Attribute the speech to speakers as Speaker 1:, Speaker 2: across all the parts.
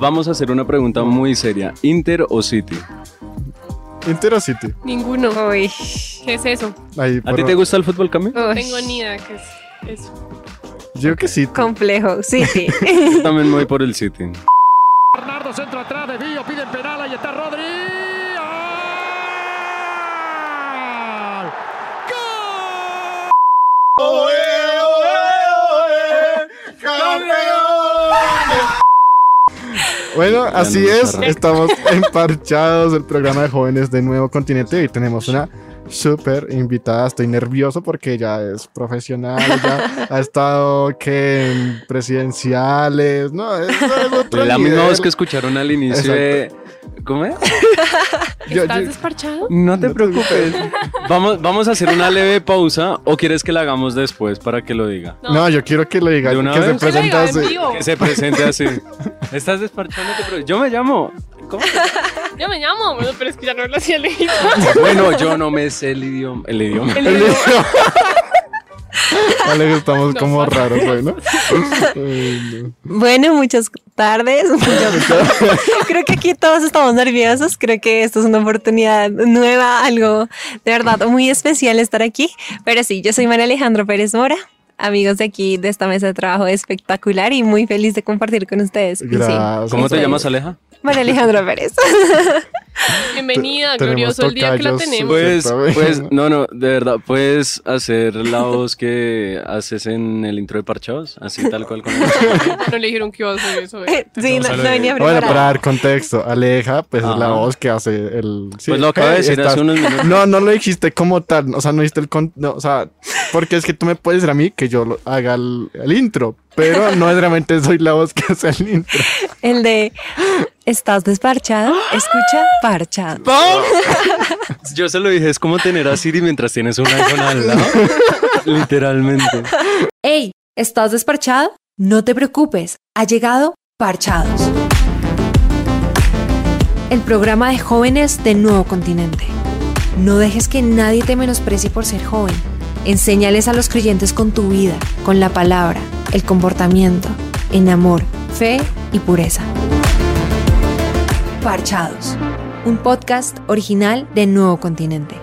Speaker 1: vamos a hacer una pregunta muy seria. ¿Inter o City?
Speaker 2: Inter o City.
Speaker 3: Ninguno.
Speaker 4: Uy.
Speaker 3: ¿Qué es eso?
Speaker 2: Ahí,
Speaker 1: ¿A ti te gusta el fútbol, Cami?
Speaker 3: No tengo ni idea qué es eso.
Speaker 2: Yo que sí.
Speaker 4: Complejo, sí, sí.
Speaker 1: Yo también me voy por el City.
Speaker 2: Bueno, así
Speaker 1: no
Speaker 2: es. Estamos emparchados el programa de jóvenes de Nuevo Continente y tenemos una súper invitada. Estoy nervioso porque ella es profesional, ya ha estado que en presidenciales, no, es, es otro
Speaker 1: La misma voz que escucharon al inicio de... ¿Cómo es?
Speaker 2: Yo-
Speaker 3: ¿Estás
Speaker 2: yo-
Speaker 3: desparchado?
Speaker 1: No te
Speaker 2: No
Speaker 1: preocupes. Vamos, vamos a hacer una leve pausa o quieres que la hagamos después para que lo diga.
Speaker 2: no, yo quiero que lo diga,
Speaker 1: ¿De una
Speaker 2: que se
Speaker 1: vez?
Speaker 3: Diga
Speaker 2: presente
Speaker 3: en
Speaker 2: así.
Speaker 1: Que se presente así. Estás desparchando. Yo me llamo. ¿Cómo?
Speaker 3: Yo me llamo, pero es que ya no lo hacía legítimo.
Speaker 1: Bueno, yo no me sé el idioma. El idioma.
Speaker 3: El
Speaker 2: El
Speaker 3: idioma.
Speaker 2: Alex, estamos como raros hoy, ¿no? Ay, no.
Speaker 4: Bueno, muchas tardes. Muchas- Creo que aquí todos estamos nerviosos. Creo que esto es una oportunidad nueva, algo de verdad muy especial estar aquí. Pero sí, yo soy María Alejandro Pérez Mora. Amigos de aquí, de esta mesa de trabajo espectacular y muy feliz de compartir con ustedes. Sí.
Speaker 1: ¿Cómo te llamas, Aleja?
Speaker 4: María Alejandra Pérez.
Speaker 3: Bienvenida, glorioso el día que la tenemos.
Speaker 1: Pues,
Speaker 2: Exactamente.
Speaker 1: pues, no, no, de verdad, puedes hacer la voz que haces en el intro de Parchados, así tal cual con
Speaker 3: No le dijeron que iba a hacer eso. eh.
Speaker 4: sí, no, no venía
Speaker 2: Bueno, para
Speaker 4: preparada.
Speaker 2: dar contexto, Aleja, pues es la voz que hace el... sí,
Speaker 1: Pues lo acabo de
Speaker 2: eh,
Speaker 1: decir
Speaker 2: estás-
Speaker 1: hace unos minutos.
Speaker 2: No, no lo dijiste como tal, o sea, no dijiste el... con- no, o sea, porque es que tú me puedes decir a mí que yo haga el, el intro, pero no es realmente soy la voz que hace el intro.
Speaker 4: El de ¿Estás desparchado? Escucha parchado.
Speaker 1: Yo se lo dije, es como tener a Siri mientras tienes un iPhone al lado. Literalmente.
Speaker 5: ¡Ey! ¿Estás desparchado? No te preocupes, ha llegado Parchados. El programa de jóvenes de Nuevo Continente. No dejes que nadie te menosprecie por ser joven. Enséñales a los creyentes con tu vida, con la palabra, el comportamiento, en amor, fe y pureza. Parchados, un podcast original de Nuevo Continente.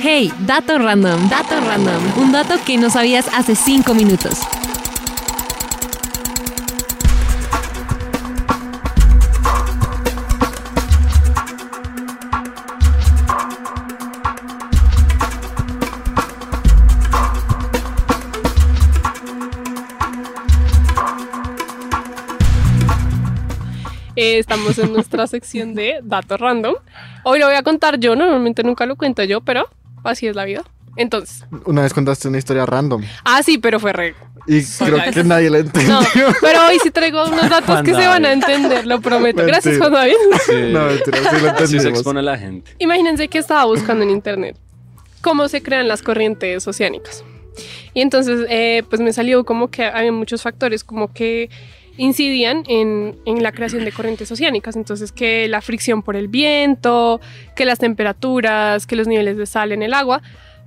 Speaker 5: Hey, dato random, dato random, un dato que no sabías hace 5 minutos.
Speaker 3: Eh, estamos en nuestra sección de datos random. Hoy lo voy a contar yo, normalmente nunca lo cuento yo, pero así es la vida. Entonces,
Speaker 2: Una vez contaste una historia random
Speaker 3: ah, sí, pero fue re.
Speaker 2: y creo que nadie la entendió.
Speaker 3: No, pero hoy sí traigo unos datos
Speaker 1: Juan
Speaker 3: que se van a
Speaker 1: David.
Speaker 3: entender, lo prometo. Gracias,
Speaker 2: Mentira.
Speaker 3: Juan David.
Speaker 1: Sí.
Speaker 2: No, mentira, sí la
Speaker 1: Así se expone la gente.
Speaker 3: Imagínense que estaba buscando en internet cómo se crean las corrientes oceánicas. Y entonces, eh, pues me salió como que había muchos factores como que incidían en, en la creación de corrientes oceánicas. Entonces, que la fricción por el viento, que las temperaturas, que los niveles de sal en el agua.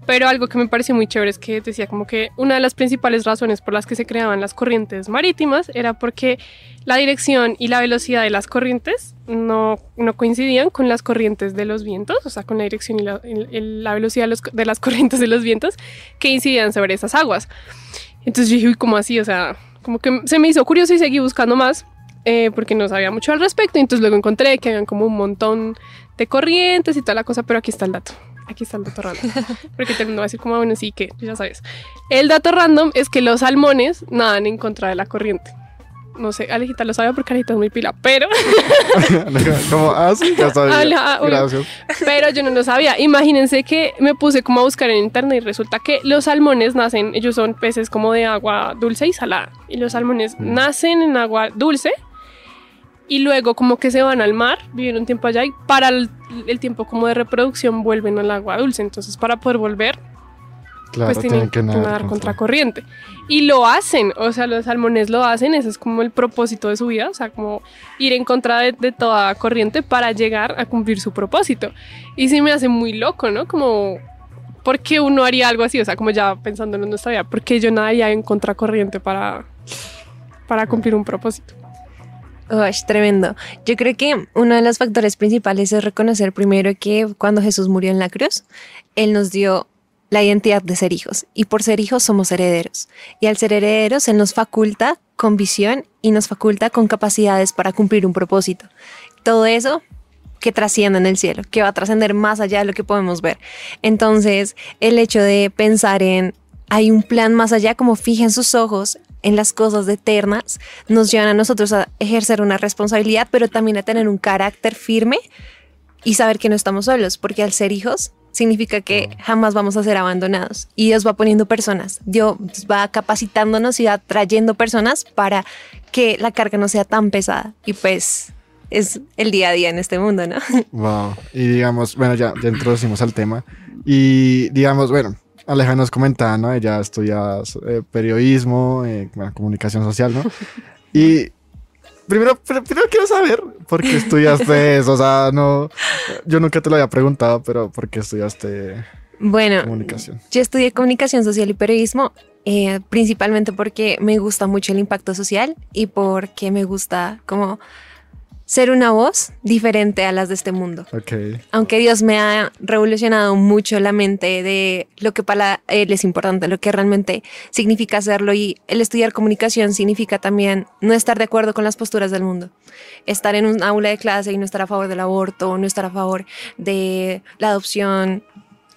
Speaker 3: Pero algo que me pareció muy chévere es que decía como que una de las principales razones por las que se creaban las corrientes marítimas era porque la dirección y la velocidad de las corrientes no, no coincidían con las corrientes de los vientos, o sea, con la dirección y la, la velocidad de, de las corrientes de los vientos que incidían sobre esas aguas. Entonces yo dije, uy, ¿cómo así? O sea, como que se me hizo curioso y seguí buscando más eh, porque no sabía mucho al respecto. Entonces luego encontré que habían como un montón de corrientes y toda la cosa, pero aquí está el dato. Aquí está el dato random. Porque todo el mundo va a decir como, "Ah, bueno, sí, que ya sabes. El dato random es que los salmones nadan en contra de la corriente. No sé, Alejita lo sabe porque Alejita es muy pila, pero,
Speaker 2: como, ah, sí, ya sabía.
Speaker 3: Hola, ah, hola.
Speaker 2: Gracias.
Speaker 3: pero yo no lo sabía. Imagínense que me puse como a buscar en internet y resulta que los salmones nacen, ellos son peces como de agua dulce y salada. Y los salmones
Speaker 2: Mm.
Speaker 3: nacen en agua dulce y luego como que se van al mar, viven un tiempo allá y para el, el tiempo como de reproducción vuelven al agua dulce. Entonces para poder volver
Speaker 2: Claro,
Speaker 3: pues tienen que nadar, contra corriente. Y lo hacen, o sea, los salmones lo hacen, ese es como el propósito de su vida, o sea, como ir en contra de, de toda corriente para llegar a cumplir su propósito. Y sí me hace muy loco, ¿no? Como, ¿por qué uno haría algo así? O sea, como ya pensándolo en nuestra vida, ¿por qué yo nadaría en contracorriente para para cumplir un propósito.
Speaker 4: Uy, tremendo. Yo creo que uno de los factores principales es reconocer primero que cuando Jesús murió en la cruz, Él nos dio la identidad de ser hijos y por ser hijos somos herederos. Y al ser herederos, Él nos faculta con visión y nos faculta con capacidades para cumplir un propósito. Todo eso que trasciende en el cielo, que va a trascender más allá de lo que podemos ver. Entonces, el hecho de pensar en hay un plan más allá, como fijen sus ojos en las cosas eternas, nos llevan a nosotros a ejercer una responsabilidad, pero también a tener un carácter firme y saber que no estamos solos, porque al ser hijos significa que jamás vamos a ser abandonados. Y Dios va poniendo personas, Dios va capacitándonos y va trayendo personas para que la carga no sea tan pesada. Y pues es el día a día en este mundo, ¿no?
Speaker 2: Wow. Y digamos, bueno, ya, ya introducimos al tema. Y digamos, bueno, Aleja nos comentaba, ¿no? Ella estudia eh, periodismo, eh, bueno, comunicación social, ¿no? Y primero, pr- primero quiero saber por qué estudiaste eso. O sea, no, yo nunca te lo había preguntado, pero ¿por qué estudiaste
Speaker 4: Bueno,
Speaker 2: comunicación?
Speaker 4: Yo estudié comunicación social y periodismo eh, principalmente porque me gusta mucho el impacto social y porque me gusta como ser una voz diferente a las de este mundo.
Speaker 2: Ok.
Speaker 4: Aunque Dios me ha revolucionado mucho la mente de lo que para Él es importante, lo que realmente significa hacerlo y el estudiar comunicación significa también no estar de acuerdo con las posturas del mundo. Estar en un aula de clase y no estar a favor del aborto, no estar a favor de la adopción,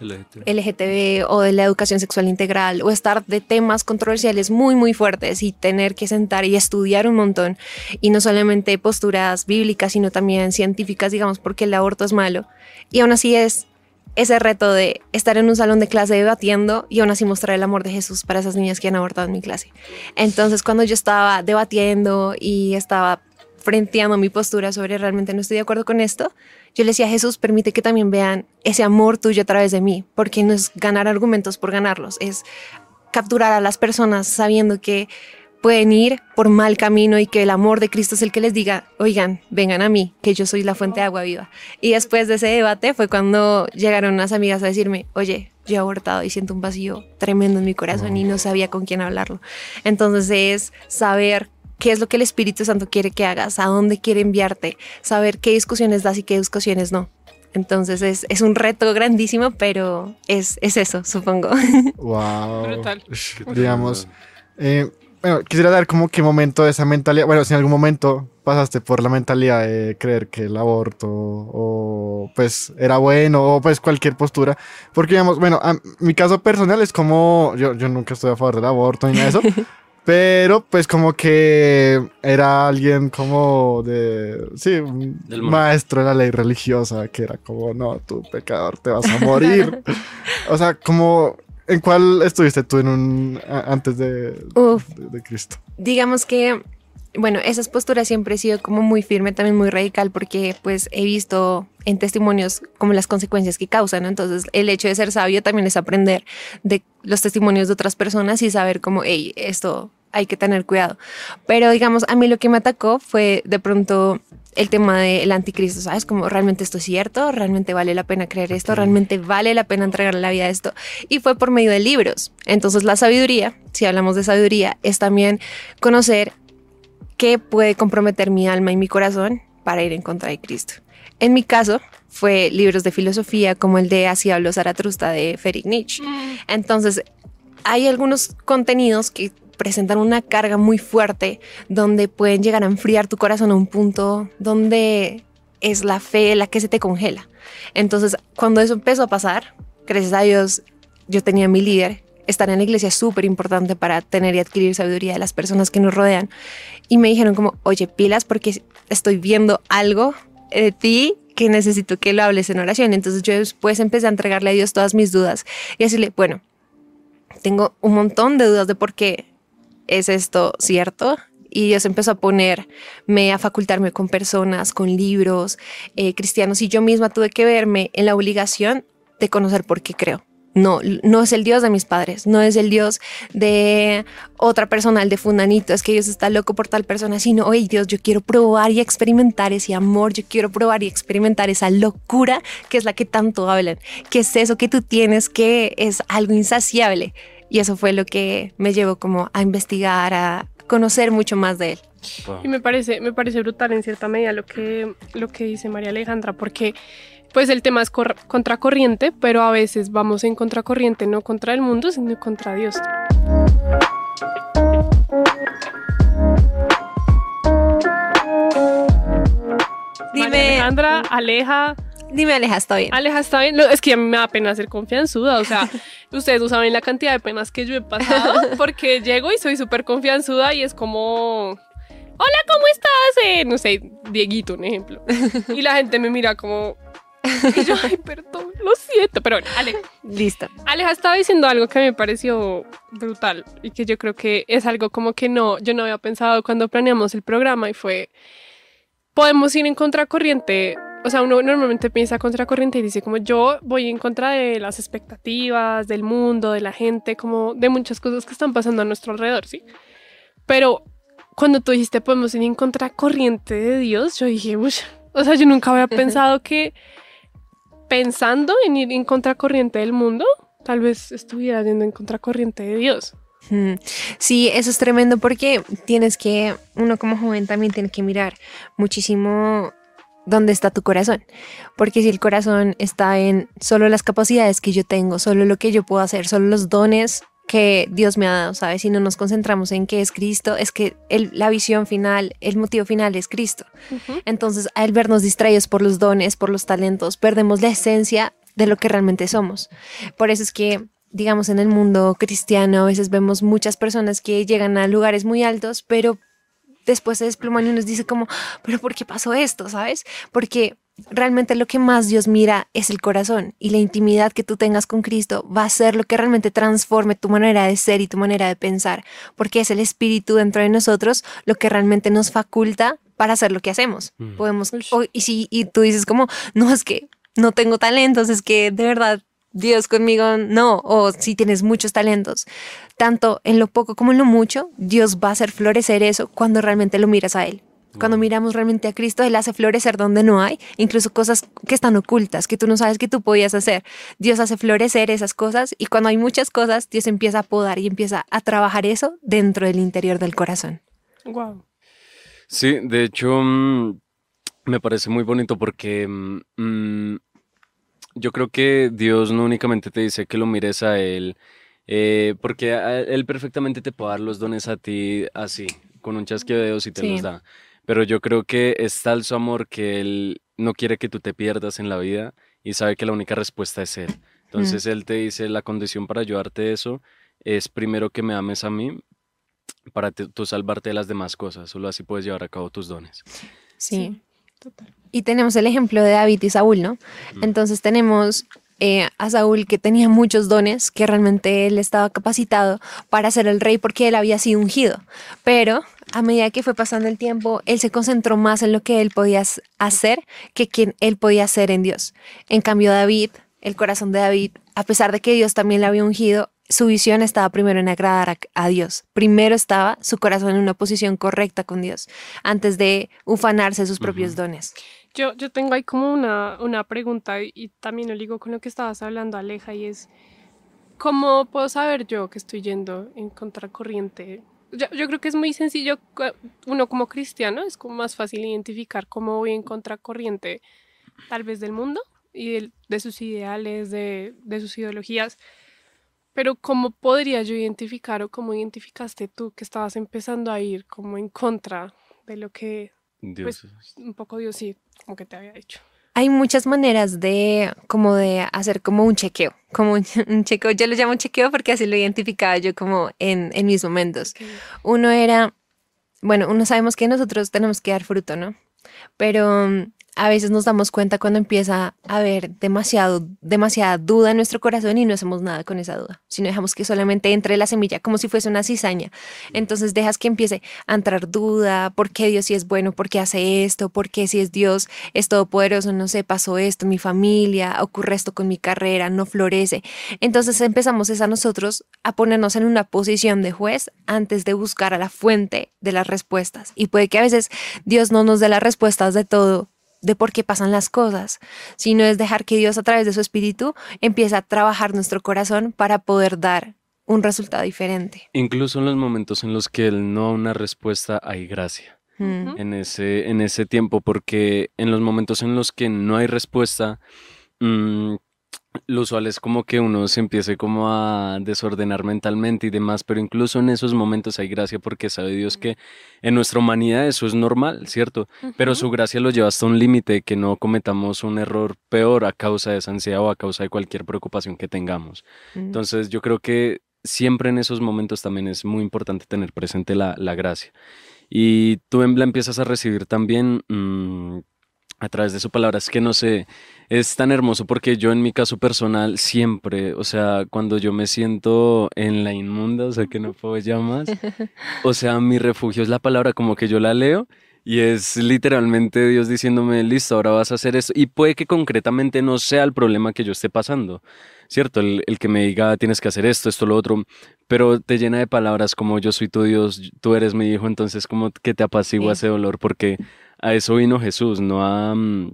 Speaker 1: LGTB.
Speaker 4: LGTB o de la educación sexual integral o estar de temas controversiales muy muy fuertes y tener que sentar y estudiar un montón y no solamente posturas bíblicas sino también científicas digamos porque el aborto es malo y aún así es ese reto de estar en un salón de clase debatiendo y aún así mostrar el amor de Jesús para esas niñas que han abortado en mi clase. Entonces cuando yo estaba debatiendo y estaba frenteando mi postura sobre realmente no estoy de acuerdo con esto, yo le decía Jesús, permite que también vean ese amor tuyo a través de mí, porque no es ganar argumentos por ganarlos, es capturar a las personas sabiendo que pueden ir por mal camino y que el amor de Cristo es el que les diga, oigan, vengan a mí, que yo soy la fuente de agua viva. Y después de ese debate fue cuando llegaron unas amigas a decirme, oye, yo he abortado y siento un vacío tremendo en mi corazón y no sabía con quién hablarlo. Entonces es saber qué es lo que el Espíritu Santo quiere que hagas, a dónde quiere enviarte, saber qué discusiones das y qué discusiones no. Entonces es, es un reto grandísimo, pero es, es eso, supongo.
Speaker 2: Wow.
Speaker 3: Brutal.
Speaker 2: Digamos, eh, bueno, quisiera dar como qué momento de esa mentalidad, bueno, si en algún momento pasaste por la mentalidad de creer que el aborto o pues era bueno o pues cualquier postura, porque digamos, bueno, a mi caso personal es como, yo, yo nunca estoy a favor del aborto ni nada de eso. Pero pues como que era alguien como de, sí, un
Speaker 1: Del
Speaker 2: maestro de la ley religiosa, que era como, no, tú pecador, te vas a morir. o sea, como, ¿en cuál estuviste tú en un, antes de,
Speaker 4: Uf.
Speaker 2: de, de Cristo?
Speaker 4: Digamos que, bueno, esas posturas siempre he sido como muy firme, también muy radical, porque pues he visto en testimonios como las consecuencias que causan. Entonces, el hecho de ser sabio también es aprender de los testimonios de otras personas y saber como, hey, esto hay que tener cuidado. Pero digamos, a mí lo que me atacó fue de pronto el tema del anticristo, ¿sabes? Como realmente esto es cierto, realmente vale la pena creer esto, realmente vale la pena entregarle la vida a esto. Y fue por medio de libros. Entonces la sabiduría, si hablamos de sabiduría, es también conocer qué puede comprometer mi alma y mi corazón para ir en contra de Cristo. En mi caso, fue libros de filosofía como el de Así habló Zaratustra de Friedrich Nietzsche. Entonces, hay algunos contenidos que presentan una carga muy fuerte donde pueden llegar a enfriar tu corazón a un punto donde es la fe la que se te congela. Entonces, cuando eso empezó a pasar, gracias a Dios, yo tenía mi líder. Estar en la iglesia es súper importante para tener y adquirir sabiduría de las personas que nos rodean. Y me dijeron como, oye, pilas porque estoy viendo algo de ti que necesito que lo hables en oración. Entonces yo después empecé a entregarle a Dios todas mis dudas y decirle, bueno, tengo un montón de dudas de por qué es esto cierto. Y Dios empezó a ponerme, a facultarme con personas, con libros eh, cristianos. Y yo misma tuve que verme en la obligación de conocer por qué creo. No, no es el Dios de mis padres, no es el Dios de otra persona, el de Fundanito, es que Dios está loco por tal persona, sino, oye Dios, yo quiero probar y experimentar ese amor, yo quiero probar y experimentar esa locura que es la que tanto hablan, que es eso que tú tienes, que es algo insaciable. Y eso fue lo que me llevó como a investigar, a conocer mucho más de Él.
Speaker 3: Y me parece, me parece brutal en cierta medida lo que, lo que dice María Alejandra, porque pues el tema es cor- contracorriente, pero a veces vamos en contracorriente, no contra el mundo, sino contra Dios. María
Speaker 4: Dime,
Speaker 3: Alejandra, Aleja,
Speaker 4: dime Aleja, está bien.
Speaker 3: Aleja está bien. Es que a mí me da pena ser confianzuda. O sea, ustedes no saben la cantidad de penas que yo he pasado porque llego y soy súper confianzuda y es como. Hola, ¿cómo estás? Eh, no sé, Dieguito, un ejemplo. Y la gente me mira como. Y yo, ay, perdón, lo siento. Pero bueno, Ale,
Speaker 4: Listo.
Speaker 3: Aleja estaba diciendo algo que me pareció brutal y que yo creo que es algo como que no, yo no había pensado cuando planeamos el programa y fue, podemos ir en contracorriente, o sea, uno normalmente piensa contracorriente y dice como yo voy en contra de las expectativas, del mundo, de la gente, como de muchas cosas que están pasando a nuestro alrededor, ¿sí? Pero cuando tú dijiste podemos ir en contracorriente de Dios, yo dije, o sea, yo nunca había pensado que pensando en ir en contracorriente del mundo, tal vez estuviera yendo en contracorriente de Dios.
Speaker 4: Sí, eso es tremendo porque tienes que, uno como joven también tiene que mirar muchísimo dónde está tu corazón. Porque si el corazón está en solo las capacidades que yo tengo, solo lo que yo puedo hacer, solo los dones que Dios me ha dado, ¿sabes? Si no nos concentramos en qué es Cristo, es que el- la visión final, el motivo final es Cristo. Entonces, al vernos distraídos por los dones, por los talentos, perdemos la esencia de lo que realmente somos. Por eso es que, digamos, en el mundo cristiano a veces vemos muchas personas que llegan a lugares muy altos, pero después se desploman y nos dice como, pero ¿por qué pasó esto? ¿Sabes? Porque realmente lo que más Dios mira es el corazón y la intimidad que tú tengas con Cristo va a ser lo que realmente transforme tu manera de ser y tu manera de pensar, porque es el espíritu dentro de nosotros lo que realmente nos faculta para hacer lo que hacemos.
Speaker 1: Mm.
Speaker 4: Podemos, o- y si y tú dices como, no, es que no tengo talentos, es que de verdad Dios conmigo no, o si tienes muchos talentos, tanto en lo poco como en lo mucho, Dios va a hacer florecer eso cuando realmente lo miras a Él. Cuando miramos realmente a Cristo, Él hace florecer donde no hay, incluso cosas que están ocultas, que tú no sabes que tú podías hacer. Dios hace florecer esas cosas y cuando hay muchas cosas, Dios empieza a podar y empieza a trabajar eso dentro del interior del corazón.
Speaker 3: Wow.
Speaker 1: Sí, de hecho, mm, me parece muy bonito porque mm, mm, yo creo que Dios no únicamente te dice que lo mires a Él, eh, porque a- Él perfectamente te puede dar los dones a ti así, con un chasquido de dedos y te
Speaker 4: Sí.
Speaker 1: los da. Pero yo creo que es tal su amor que Él no quiere que tú te pierdas en la vida y sabe que la única respuesta es Él. Entonces Él te dice, la condición para ayudarte a eso es primero que me ames a mí para tú salvarte de las demás cosas. Solo así puedes llevar a cabo tus dones.
Speaker 4: Sí.
Speaker 3: Total.
Speaker 4: Y tenemos el ejemplo de David y Saúl, ¿no? Entonces tenemos eh, a Saúl que tenía muchos dones, que realmente él estaba capacitado para ser el rey porque él había sido ungido. Pero a medida que fue pasando el tiempo, él se concentró más en lo que él podía hacer que quien él podía ser en Dios. En cambio, David, el corazón de David, a pesar de que Dios también le había ungido, su visión estaba primero en agradar a, a Dios. Primero estaba su corazón en una posición correcta con Dios, antes de ufanarse sus propios dones.
Speaker 3: Yo, yo tengo ahí como una, una pregunta y, y también lo ligo con lo que estabas hablando, Aleja, y es, ¿cómo puedo saber yo que estoy yendo en contracorriente? Yo, yo creo que es muy sencillo, uno como cristiano es como más fácil identificar cómo voy en contracorriente tal vez del mundo y del- de sus ideales, de, de sus ideologías, pero ¿cómo podría yo identificar o cómo identificaste tú que estabas empezando a ir como en contra de lo que
Speaker 1: Dios.
Speaker 3: Pues, un poco Dios sí, como que te había dicho.
Speaker 4: Hay muchas maneras de como de hacer como un chequeo, como un, un chequeo, yo lo llamo chequeo porque así lo identificaba yo como en, en mis momentos. Uno era, bueno, uno sabemos que nosotros tenemos que dar fruto, ¿no? Pero mm, a veces nos damos cuenta cuando empieza a haber demasiado, demasiada duda en nuestro corazón y no hacemos nada con esa duda, sino dejamos que solamente entre la semilla como si fuese una cizaña. Entonces dejas que empiece a entrar duda, ¿por qué Dios sí es bueno? ¿Por qué hace esto? ¿Por qué si es Dios es todopoderoso? No sé, pasó esto mi familia, ocurre esto con mi carrera, no florece. Entonces empezamos es a nosotros a ponernos en una posición de juez antes de buscar a la fuente de las respuestas. Y puede que a veces Dios no nos dé las respuestas de todo, de por qué pasan las cosas, sino es dejar que Dios a través de su espíritu empiece a trabajar nuestro corazón para poder dar un resultado diferente.
Speaker 1: Incluso en los momentos en los que él no da una respuesta, hay gracia. En ese, en ese tiempo, porque en los momentos en los que no hay respuesta, mm, lo usual es como que uno se empiece como a desordenar mentalmente y demás, pero incluso en esos momentos hay gracia porque sabe Dios que en nuestra humanidad eso es normal, ¿cierto? Pero su gracia lo lleva hasta un límite que no cometamos un error peor a causa de esa ansiedad o a causa de cualquier preocupación que tengamos.
Speaker 4: Mm.
Speaker 1: Entonces yo creo que siempre en esos momentos también es muy importante tener presente la, la gracia. Y tú en la empiezas a recibir también mm, a través de su palabra. Es que no sé, es tan hermoso porque yo en mi caso personal siempre, o sea, cuando yo me siento en la inmunda, o sea, que no puedo ya más, o sea, mi refugio es la palabra, como que yo la leo. Y es literalmente Dios diciéndome, listo, ahora vas a hacer esto. Y puede que concretamente no sea el problema que yo esté pasando, ¿cierto? El, el que me diga, tienes que hacer esto, esto, lo otro, pero te llena de palabras como yo soy tu Dios, tú eres mi hijo, entonces como que te apacigua
Speaker 4: Sí.
Speaker 1: ese dolor, porque a eso vino Jesús, no a, mm,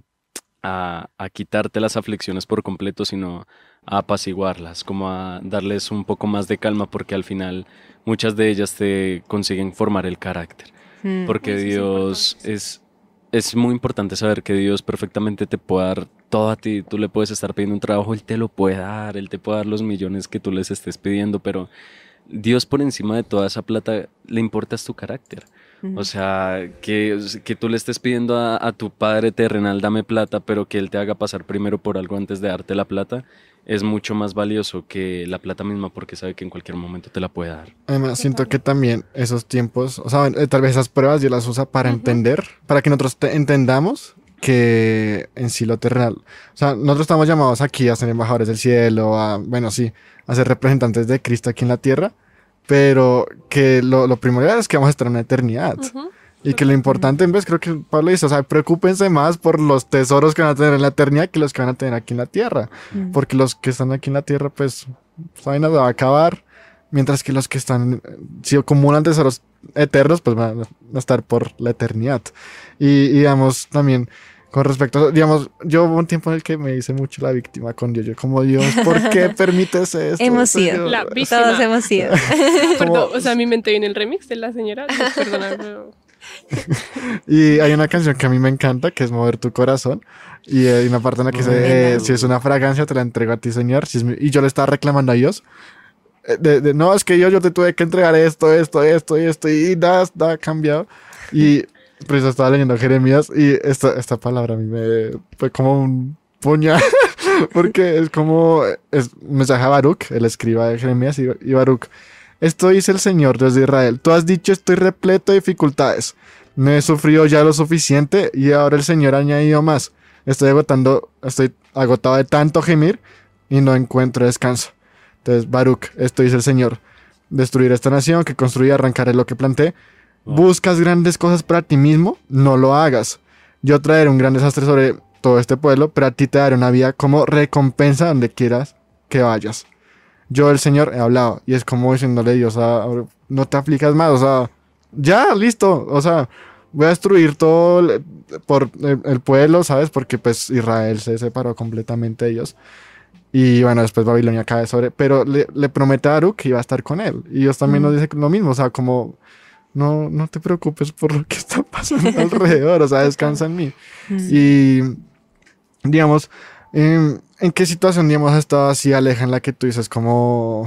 Speaker 1: a, a quitarte las aflicciones por completo, sino a apaciguarlas, como a darles un poco más de calma, porque al final muchas de ellas te consiguen formar el carácter.
Speaker 4: Mm.
Speaker 1: Porque Dios es, es muy importante saber que Dios perfectamente te puede dar todo a ti. Tú le puedes estar pidiendo un trabajo, Él te lo puede dar, Él te puede dar los millones que tú les estés pidiendo, pero Dios por encima de toda esa plata le importa tu carácter. O sea, que, que tú le estés pidiendo a, a tu Padre terrenal, dame plata, pero que Él te haga pasar primero por algo antes de darte la plata, es mucho más valioso que la plata misma porque sabe que en cualquier momento te la puede dar.
Speaker 2: Además, siento que también esos tiempos, o sea, eh, tal vez esas pruebas Dios las usa para entender, para que nosotros te- entendamos que en sí lo terrenal, o sea, nosotros estamos llamados aquí a ser embajadores del cielo, a, bueno, sí, a ser representantes de Cristo aquí en la tierra, pero que lo, lo primordial es que vamos a estar en una eternidad.
Speaker 3: Ujú.
Speaker 2: Y que lo importante, en vez, creo que Pablo dice, o sea, preocúpense más por los tesoros que van a tener en la eternidad que los que van a tener aquí en la tierra.
Speaker 4: Mm.
Speaker 2: Porque los que están aquí en la tierra, pues, vaina se va a acabar. Mientras que los que están, si acumulan tesoros eternos, pues van a estar por la eternidad. Y, y digamos, también, con respecto, digamos, yo hubo un tiempo en el que me hice mucho la víctima con Dios. Yo como, Dios, ¿por qué permites esto?
Speaker 4: Hemos sido.
Speaker 2: yo".
Speaker 3: La víctima.
Speaker 4: Todos hemos sido.
Speaker 3: Perdón, o sea, a mi mente viene el remix de la señora. Perdona, pero-
Speaker 2: Y hay una canción que a mí me encanta, que es Mover tu corazón. Y hay una parte en la que dice, eh, si es una fragancia, te la entrego a ti, Señor. Si es mi- Y yo le estaba reclamando a Dios. eh, De, de, no, es que yo, yo te tuve que entregar esto, esto, esto y esto. Y nada, nada ha cambiado. Y pues yo estaba leyendo Jeremías y esta, esta palabra a mí me fue como un puñal. Porque es como, es mensaje a Baruch, el escriba de Jeremías y, y Baruch. Esto dice el Señor, Dios de Israel. Tú has dicho, estoy repleto de dificultades. No he sufrido ya lo suficiente y ahora el Señor ha añadido más. Estoy agotando, estoy agotado de tanto gemir y no encuentro descanso. Entonces, Baruch, esto dice el Señor. Destruir esta nación que construí, arrancaré lo que planté. Buscas grandes cosas para ti mismo, no lo hagas. Yo traeré un gran desastre sobre todo este pueblo, pero a ti te daré una vida como recompensa donde quieras que vayas. Yo, el Señor, he hablado y es como diciéndole a Dios, "Ah, no te aplicas más, o sea, ya, listo, o sea, voy a destruir todo el- por el, el pueblo, ¿sabes? Porque pues Israel se separó completamente de ellos. Y bueno, después Babilonia cae sobre, pero le, le promete a Baruch que iba a estar con él. Y Dios también nos dice lo mismo, o sea, como, no, no te preocupes por lo que está pasando alrededor, o sea, descansa en mí. Y, digamos, em, ¿en qué situación, digamos, has estado así, Aleja, en la que tú dices como...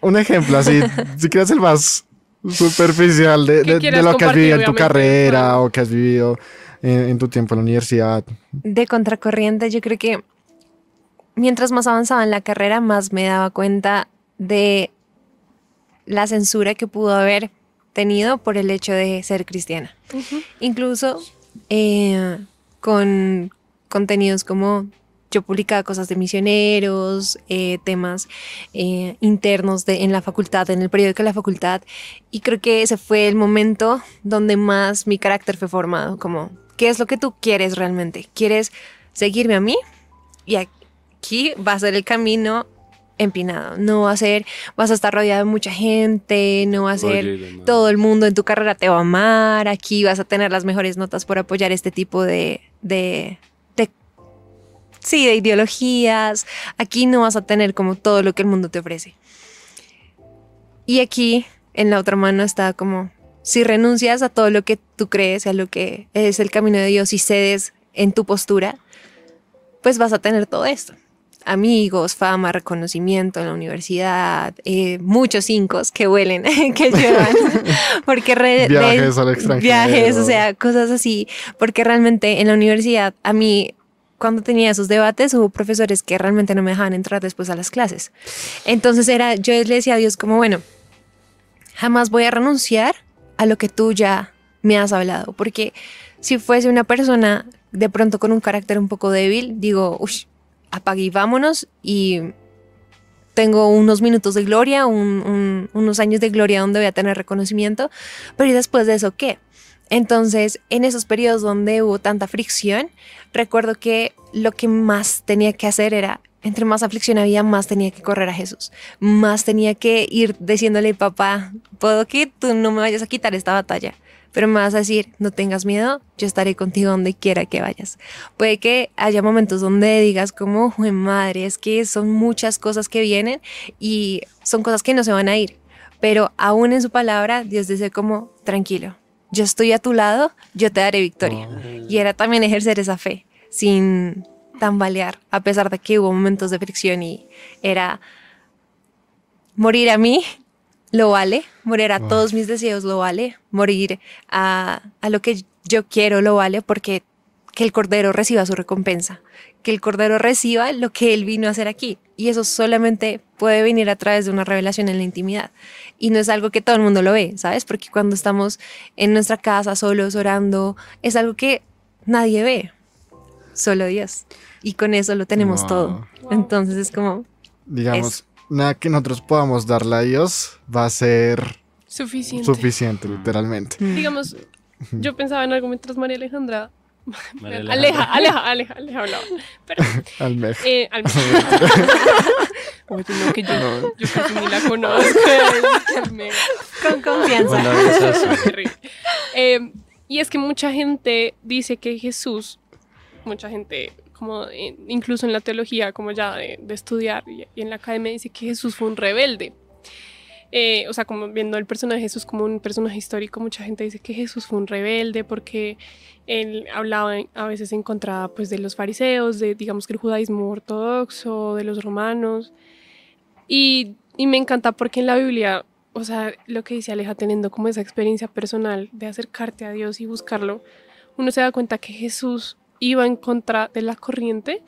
Speaker 2: Un ejemplo así, si quieres el más superficial de, lo que has vivido en tu carrera o que has vivido en, en tu tiempo en la universidad.
Speaker 4: de contracorriente, yo creo que mientras más avanzaba en la carrera, más me daba cuenta de la censura que pudo haber tenido por el hecho de ser cristiana. Incluso eh, con contenidos como yo publicaba cosas de misioneros, eh, temas eh, internos de, en la facultad, en el periódico de la facultad, y creo que ese fue el momento donde más mi carácter fue formado, como, ¿qué es lo que tú quieres realmente? ¿Quieres seguirme a mí? Y aquí va a ser el camino empinado, no va a ser, vas a estar rodeado de mucha gente, no va a ser
Speaker 1: Oye,
Speaker 4: todo el mundo en tu carrera te va a amar, aquí vas a tener las mejores notas por apoyar este tipo de, de, de- sí, de ideologías, aquí no vas a tener como todo lo que el mundo te ofrece. Y aquí, en la otra mano, está como, si renuncias a todo lo que tú crees, a lo que es el camino de Dios y cedes en tu postura, pues vas a tener todo esto. Amigos, fama, reconocimiento en la universidad, eh, muchos cinco que huelen, que llevan, porque re-
Speaker 2: Viajes
Speaker 4: de-
Speaker 2: al extranjero.
Speaker 4: viajes, o sea, cosas así, porque realmente en la universidad a mí cuando tenía esos debates hubo profesores que realmente no me dejaban entrar después a las clases. Entonces era, yo le decía a Dios como, bueno, jamás voy a renunciar a lo que tú ya me has hablado, porque si fuese una persona de pronto con un carácter un poco débil, digo, uff, apague y vámonos y tengo unos minutos de gloria, un- un- unos años de gloria donde voy a tener reconocimiento, pero ¿y después de eso qué? Entonces, en esos periodos donde hubo tanta fricción, recuerdo que lo que más tenía que hacer era, entre más aflicción había, más tenía que correr a Jesús, más tenía que ir diciéndole, papá, puedo que tú no me vayas a quitar esta batalla, pero me vas a decir, no tengas miedo, yo estaré contigo donde quiera que vayas. Puede que haya momentos donde digas como, "Jue madre, es que son muchas cosas que vienen y son cosas que no se van a ir, pero aún en su palabra, Dios dice como, tranquilo, yo estoy a tu lado, yo te daré victoria. Y era también ejercer esa fe sin tambalear, a pesar de que hubo momentos de fricción y era morir a mí lo vale, morir a
Speaker 2: Wow.
Speaker 4: todos mis deseos lo vale, morir a, a lo que yo quiero lo vale porque que el Cordero reciba su recompensa, que el Cordero reciba lo que Él vino a hacer aquí. Y eso solamente puede venir a través de una revelación en la intimidad. Y no es algo que todo el mundo lo ve, ¿sabes? Porque cuando estamos en nuestra casa solos orando, es algo que nadie ve, solo Dios. Y con eso lo tenemos
Speaker 2: Wow.
Speaker 4: todo. Entonces es como,
Speaker 2: Digamos, nada que nosotros podamos darle a Dios va a ser
Speaker 3: Suficiente.
Speaker 2: suficiente, literalmente.
Speaker 4: mm,
Speaker 3: Digamos, yo pensaba en algo mientras María Alejandra.
Speaker 1: María
Speaker 3: Aleja,
Speaker 1: Alejandra.
Speaker 3: aleja, aleja, aleja hablaba. Pero,
Speaker 2: Almeja.
Speaker 3: eh, al- Oye, no, que yo, yo casi ni la conozco. Almeja.
Speaker 4: con confianza.
Speaker 1: Bueno.
Speaker 3: Eh, y es que mucha gente dice que Jesús, mucha gente, como eh, incluso en la teología, como ya de, estudiar y, en la academia, dice que Jesús fue un rebelde. Eh, o sea, como viendo el personaje de Jesús como un personaje histórico, mucha gente dice que Jesús fue un rebelde porque él hablaba a veces en contra pues, de los fariseos, de digamos que el judaísmo ortodoxo, de los romanos. Y, y me encanta porque en la Biblia, o sea, lo que dice Aleja, teniendo como esa experiencia personal de acercarte a Dios y buscarlo, uno se da cuenta que Jesús iba en contra de la corriente,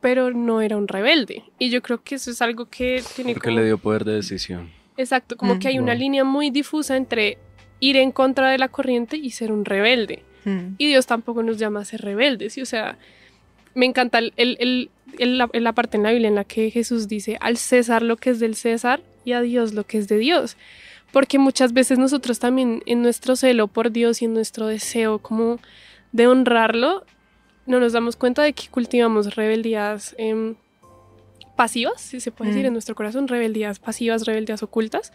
Speaker 3: pero no era un rebelde. Y yo creo que eso es algo que tiene
Speaker 1: Porque
Speaker 3: como...
Speaker 1: le dio poder de decisión.
Speaker 3: Exacto, como
Speaker 4: Mm.
Speaker 3: que hay una
Speaker 2: Wow.
Speaker 3: línea muy difusa entre ir en contra de la corriente y ser un rebelde.
Speaker 4: Mm.
Speaker 3: Y Dios tampoco nos llama a ser rebeldes. O sea, me encanta el, el- el- el- la, la parte en la Biblia en la que Jesús dice al César lo que es del César y a Dios lo que es de Dios. Porque muchas veces nosotros también en nuestro celo por Dios y en nuestro deseo como de honrarlo, no nos damos cuenta de que cultivamos rebeldías em, pasivas, si se puede decir,
Speaker 4: Mm.
Speaker 3: en nuestro corazón, rebeldías pasivas, rebeldías ocultas.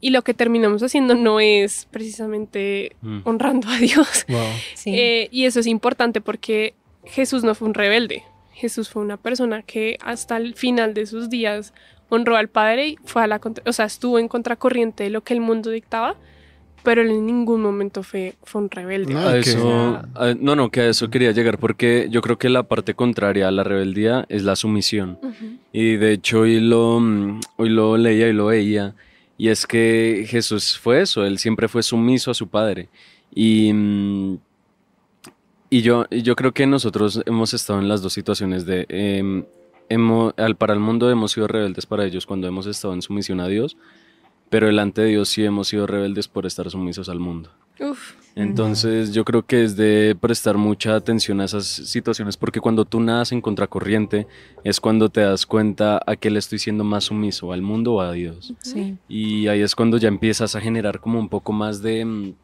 Speaker 3: Y lo que terminamos haciendo no es precisamente
Speaker 1: Mm.
Speaker 3: honrando a Dios.
Speaker 2: Wow.
Speaker 4: Sí.
Speaker 3: Eh, y eso es importante porque Jesús no fue un rebelde. Jesús fue una persona que hasta el final de sus días honró al Padre y fue a la contra- o sea, estuvo en contracorriente de lo que el mundo dictaba, pero él en ningún momento fue, fue un rebelde.
Speaker 2: No,
Speaker 1: A eso, a- no, no, que a eso quería llegar porque yo creo que la parte contraria a la rebeldía es la sumisión.
Speaker 3: Ujú.
Speaker 1: Y de hecho hoy lo, mm, hoy lo leía y lo veía. Y es que Jesús fue eso, él siempre fue sumiso a su padre. Y, mm, y yo, yo creo que nosotros hemos estado en las dos situaciones de... em, hemo- al, para el mundo hemos sido rebeldes para ellos cuando hemos estado en sumisión a Dios, pero delante de Dios sí hemos sido rebeldes por estar sumisos al mundo.
Speaker 3: Uf,
Speaker 1: Entonces yo creo que es de prestar mucha atención a esas situaciones porque cuando tú nadas en contracorriente es cuando te das cuenta a qué le estoy siendo más sumiso, al mundo o a Dios.
Speaker 4: sí.
Speaker 1: Y ahí es cuando ya empiezas a generar como un poco más de, mm,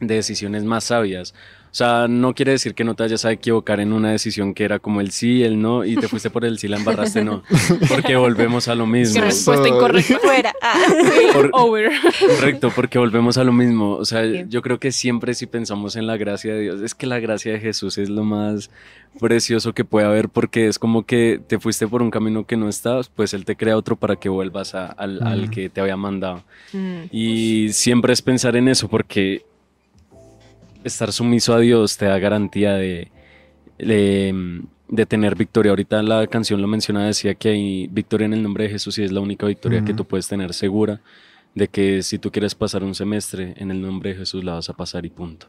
Speaker 1: de decisiones más sabias. O sea, no quiere decir que no te vayas a equivocar en una decisión que era como el sí, el no, y te fuiste por el sí, la embarraste no. Porque volvemos a lo mismo.
Speaker 3: Respuesta incorrecta.
Speaker 4: Fuera. Ah.
Speaker 1: Por-
Speaker 3: Over.
Speaker 1: Correcto, porque volvemos a lo mismo. O sea, yo creo que siempre si pensamos en la gracia de Dios, es que la gracia de Jesús es lo más precioso que puede haber porque es como que te fuiste por un camino que no estabas, pues Él te crea otro para que vuelvas a- al, al
Speaker 2: Mm.
Speaker 1: que te había mandado.
Speaker 4: Mm.
Speaker 1: Y siempre es pensar en eso porque estar sumiso a Dios te da garantía de, de, de tener victoria. Ahorita la canción lo mencionaba, decía que hay victoria en el nombre de Jesús y es la única victoria que tú puedes tener segura de que si tú quieres pasar un semestre en el nombre de Jesús la vas a pasar y punto.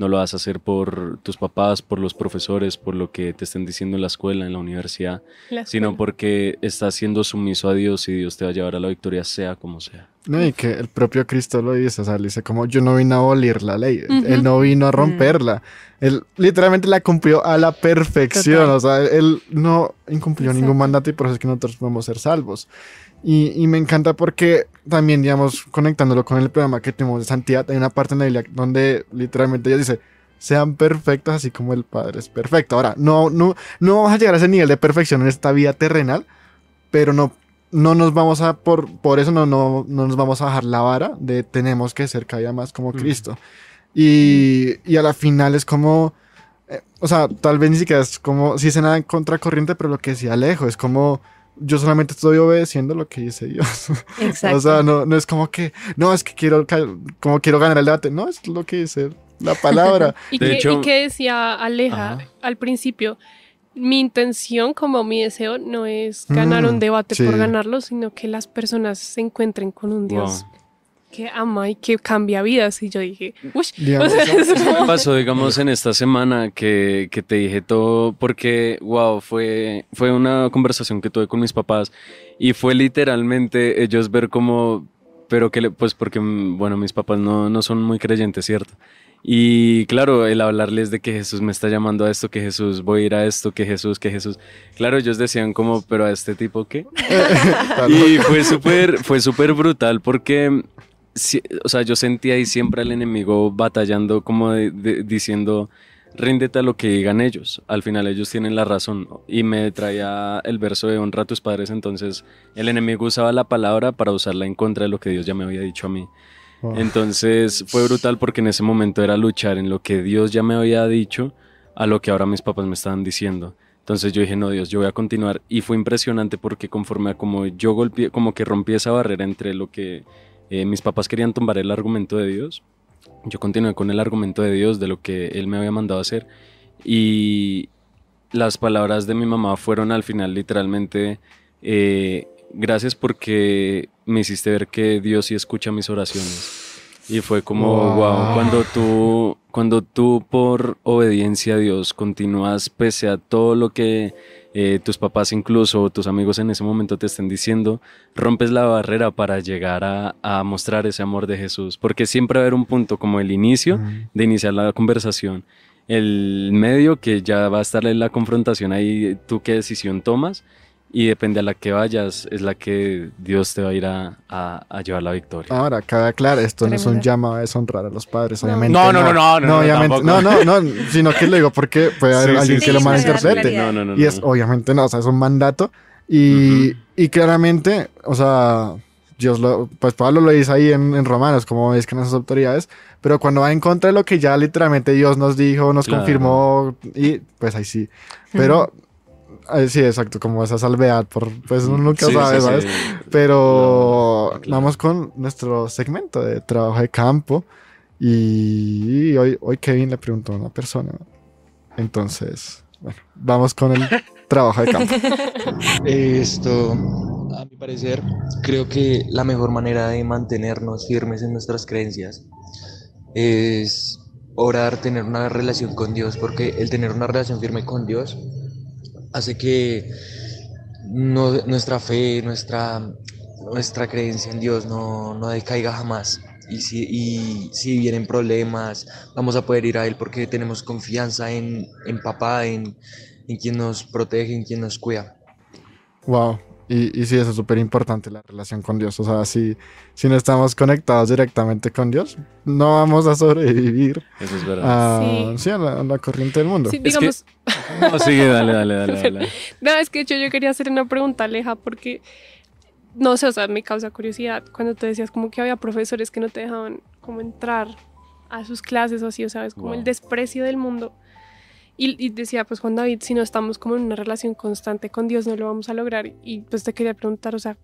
Speaker 1: No lo vas a hacer por tus papás, por los profesores, por lo que te estén diciendo en la escuela, en la universidad,
Speaker 3: La
Speaker 1: sino porque estás siendo sumiso a Dios y Dios te va a llevar a la victoria sea como sea.
Speaker 2: No, y que el propio Cristo lo dice, o sea, dice como yo no vine a abolir la ley, él no vino a romperla, él literalmente la cumplió a la perfección,
Speaker 3: Total.
Speaker 2: o sea, él no incumplió ningún mandato y por eso es que nosotros podemos ser salvos. Y, y me encanta porque también, digamos, conectándolo con el programa que tenemos de santidad, hay una parte en la Biblia donde literalmente Dios dice, sean perfectos así como el Padre es perfecto. Ahora, no, no, no vamos a llegar a ese nivel de perfección en esta vida terrenal, pero no, no nos vamos a, por, por eso no, no, no nos vamos a bajar la vara de tenemos que ser cada día más como Cristo. Y, y a la final es como, eh, o sea, tal vez ni siquiera es como, si se nada en contracorriente, pero lo que decía Alejo, es como, yo solamente estoy obedeciendo lo que dice Dios.
Speaker 4: Exacto.
Speaker 2: O sea, no, no es como que, no, es que quiero, como quiero ganar el debate, no, es lo que dice la palabra.
Speaker 3: ¿Y,
Speaker 1: De
Speaker 3: qué,
Speaker 1: hecho-
Speaker 3: y qué decía Aleja
Speaker 2: Ajá.
Speaker 3: al principio? Mi intención, como mi deseo, no es ganar
Speaker 2: Mm,
Speaker 3: un debate
Speaker 2: sí.
Speaker 3: por ganarlo, sino que las personas se encuentren con un Dios que ama y que cambia vidas. Y yo dije, uy,
Speaker 2: Digamos,
Speaker 1: Eso me pasó, digamos, en esta semana que, que te dije todo, porque, wow, fue, fue una conversación que tuve con mis papás y fue literalmente ellos ver como, pero que, le- pues porque, mm, bueno, mis papás no, no son muy creyentes, ¿cierto? Y claro, el hablarles de que Jesús me está llamando a esto, que Jesús voy a ir a esto, que Jesús, que Jesús. Claro, ellos decían como, pero a este tipo qué. Y fue súper, fue súper brutal porque, sí, o sea, yo sentía ahí siempre al enemigo batallando como de- de- diciendo, ríndete a lo que digan ellos. Al final ellos tienen la razón. Y me traía el verso de honra a tus padres, entonces el enemigo usaba la palabra para usarla en contra de lo que Dios ya me había dicho a mí. Entonces fue brutal porque en ese momento era luchar en lo que Dios ya me había dicho a lo que ahora mis papás me estaban diciendo. Entonces yo dije, no, Dios, yo voy a continuar. Y fue impresionante porque conforme a como yo golpeé, como que rompí esa barrera entre lo que eh, mis papás querían tumbar el argumento de Dios, yo continué con el argumento de Dios, de lo que Él me había mandado a hacer. Y las palabras de mi mamá fueron al final literalmente, eh, gracias porque me hiciste ver que Dios sí escucha mis oraciones. Y fue como,
Speaker 2: Wow.
Speaker 1: wow, cuando tú, cuando tú por obediencia a Dios continúas pese a todo lo que eh, tus papás incluso tus amigos en ese momento te estén diciendo, rompes la barrera para llegar a, a mostrar ese amor de Jesús. Porque siempre va a haber un punto como el inicio de iniciar la conversación, el medio que ya va a estar en la confrontación ahí, tú qué decisión tomas y depende a la que vayas, es la que Dios te va a ir a, a- a llevar la victoria.
Speaker 2: Ahora, cada claro, esto no es un llamado a deshonrar a los padres,
Speaker 3: No.
Speaker 2: obviamente.
Speaker 1: No, no, no, no, no, no,
Speaker 2: obviamente, no, no, no, sino que lo digo porque puede haber
Speaker 1: Sí,
Speaker 2: alguien
Speaker 1: sí,
Speaker 2: que lo
Speaker 4: sí,
Speaker 2: malinterprete.
Speaker 4: sí,
Speaker 1: No, no, no.
Speaker 2: Y es
Speaker 1: no.
Speaker 2: obviamente no, o sea, es un mandato. Y,
Speaker 1: Ujú.
Speaker 2: y claramente, o sea, Dios lo, pues Pablo lo dice ahí en, en Romanos, como es que en esas autoridades, pero cuando va en contra de lo que ya literalmente Dios nos dijo, nos
Speaker 1: Claro.
Speaker 2: confirmó, y pues ahí sí. Pero, ahí sí, exacto, como esa salvedad, por, pues uno nunca
Speaker 1: Sí,
Speaker 2: sabe,
Speaker 1: sí,
Speaker 2: ¿sabes?
Speaker 1: sí.
Speaker 2: Pero
Speaker 1: No, claro.
Speaker 2: vamos con nuestro segmento de trabajo de campo. Y hoy, hoy Kevin le preguntó a una persona. Entonces, bueno, vamos con el trabajo de campo.
Speaker 6: Esto, a mi parecer, creo que la mejor manera de mantenernos firmes en nuestras creencias es orar, tener una relación con Dios, porque el tener una relación firme con Dios hace que no- nuestra fe, nuestra, nuestra creencia en Dios no, no decaiga jamás. Y si, y si vienen problemas, vamos a poder ir a Él porque tenemos confianza en, en papá, en, en quien nos protege, en quien nos cuida.
Speaker 2: Wow. Y, y sí, eso es súper importante, la relación con Dios. O sea, si, si no estamos conectados directamente con Dios, no vamos a sobrevivir
Speaker 1: Eso es verdad.
Speaker 2: a,
Speaker 3: Sí.
Speaker 2: sí, a la, a la corriente del mundo.
Speaker 3: Sí,
Speaker 1: Es que-
Speaker 3: digamos,
Speaker 1: No, sigue, dale, dale, dale, dale.
Speaker 3: No, es que yo, yo quería hacer una pregunta, Aleja, porque no sé, o sea, me causa curiosidad cuando te decías como que había profesores que no te dejaban como entrar a sus clases o así, o sabes, como
Speaker 1: Wow.
Speaker 3: el desprecio del mundo. Y, y decía, pues Juan David, si no estamos como en una relación constante con Dios, no lo vamos a lograr. Y pues te quería preguntar, o sea,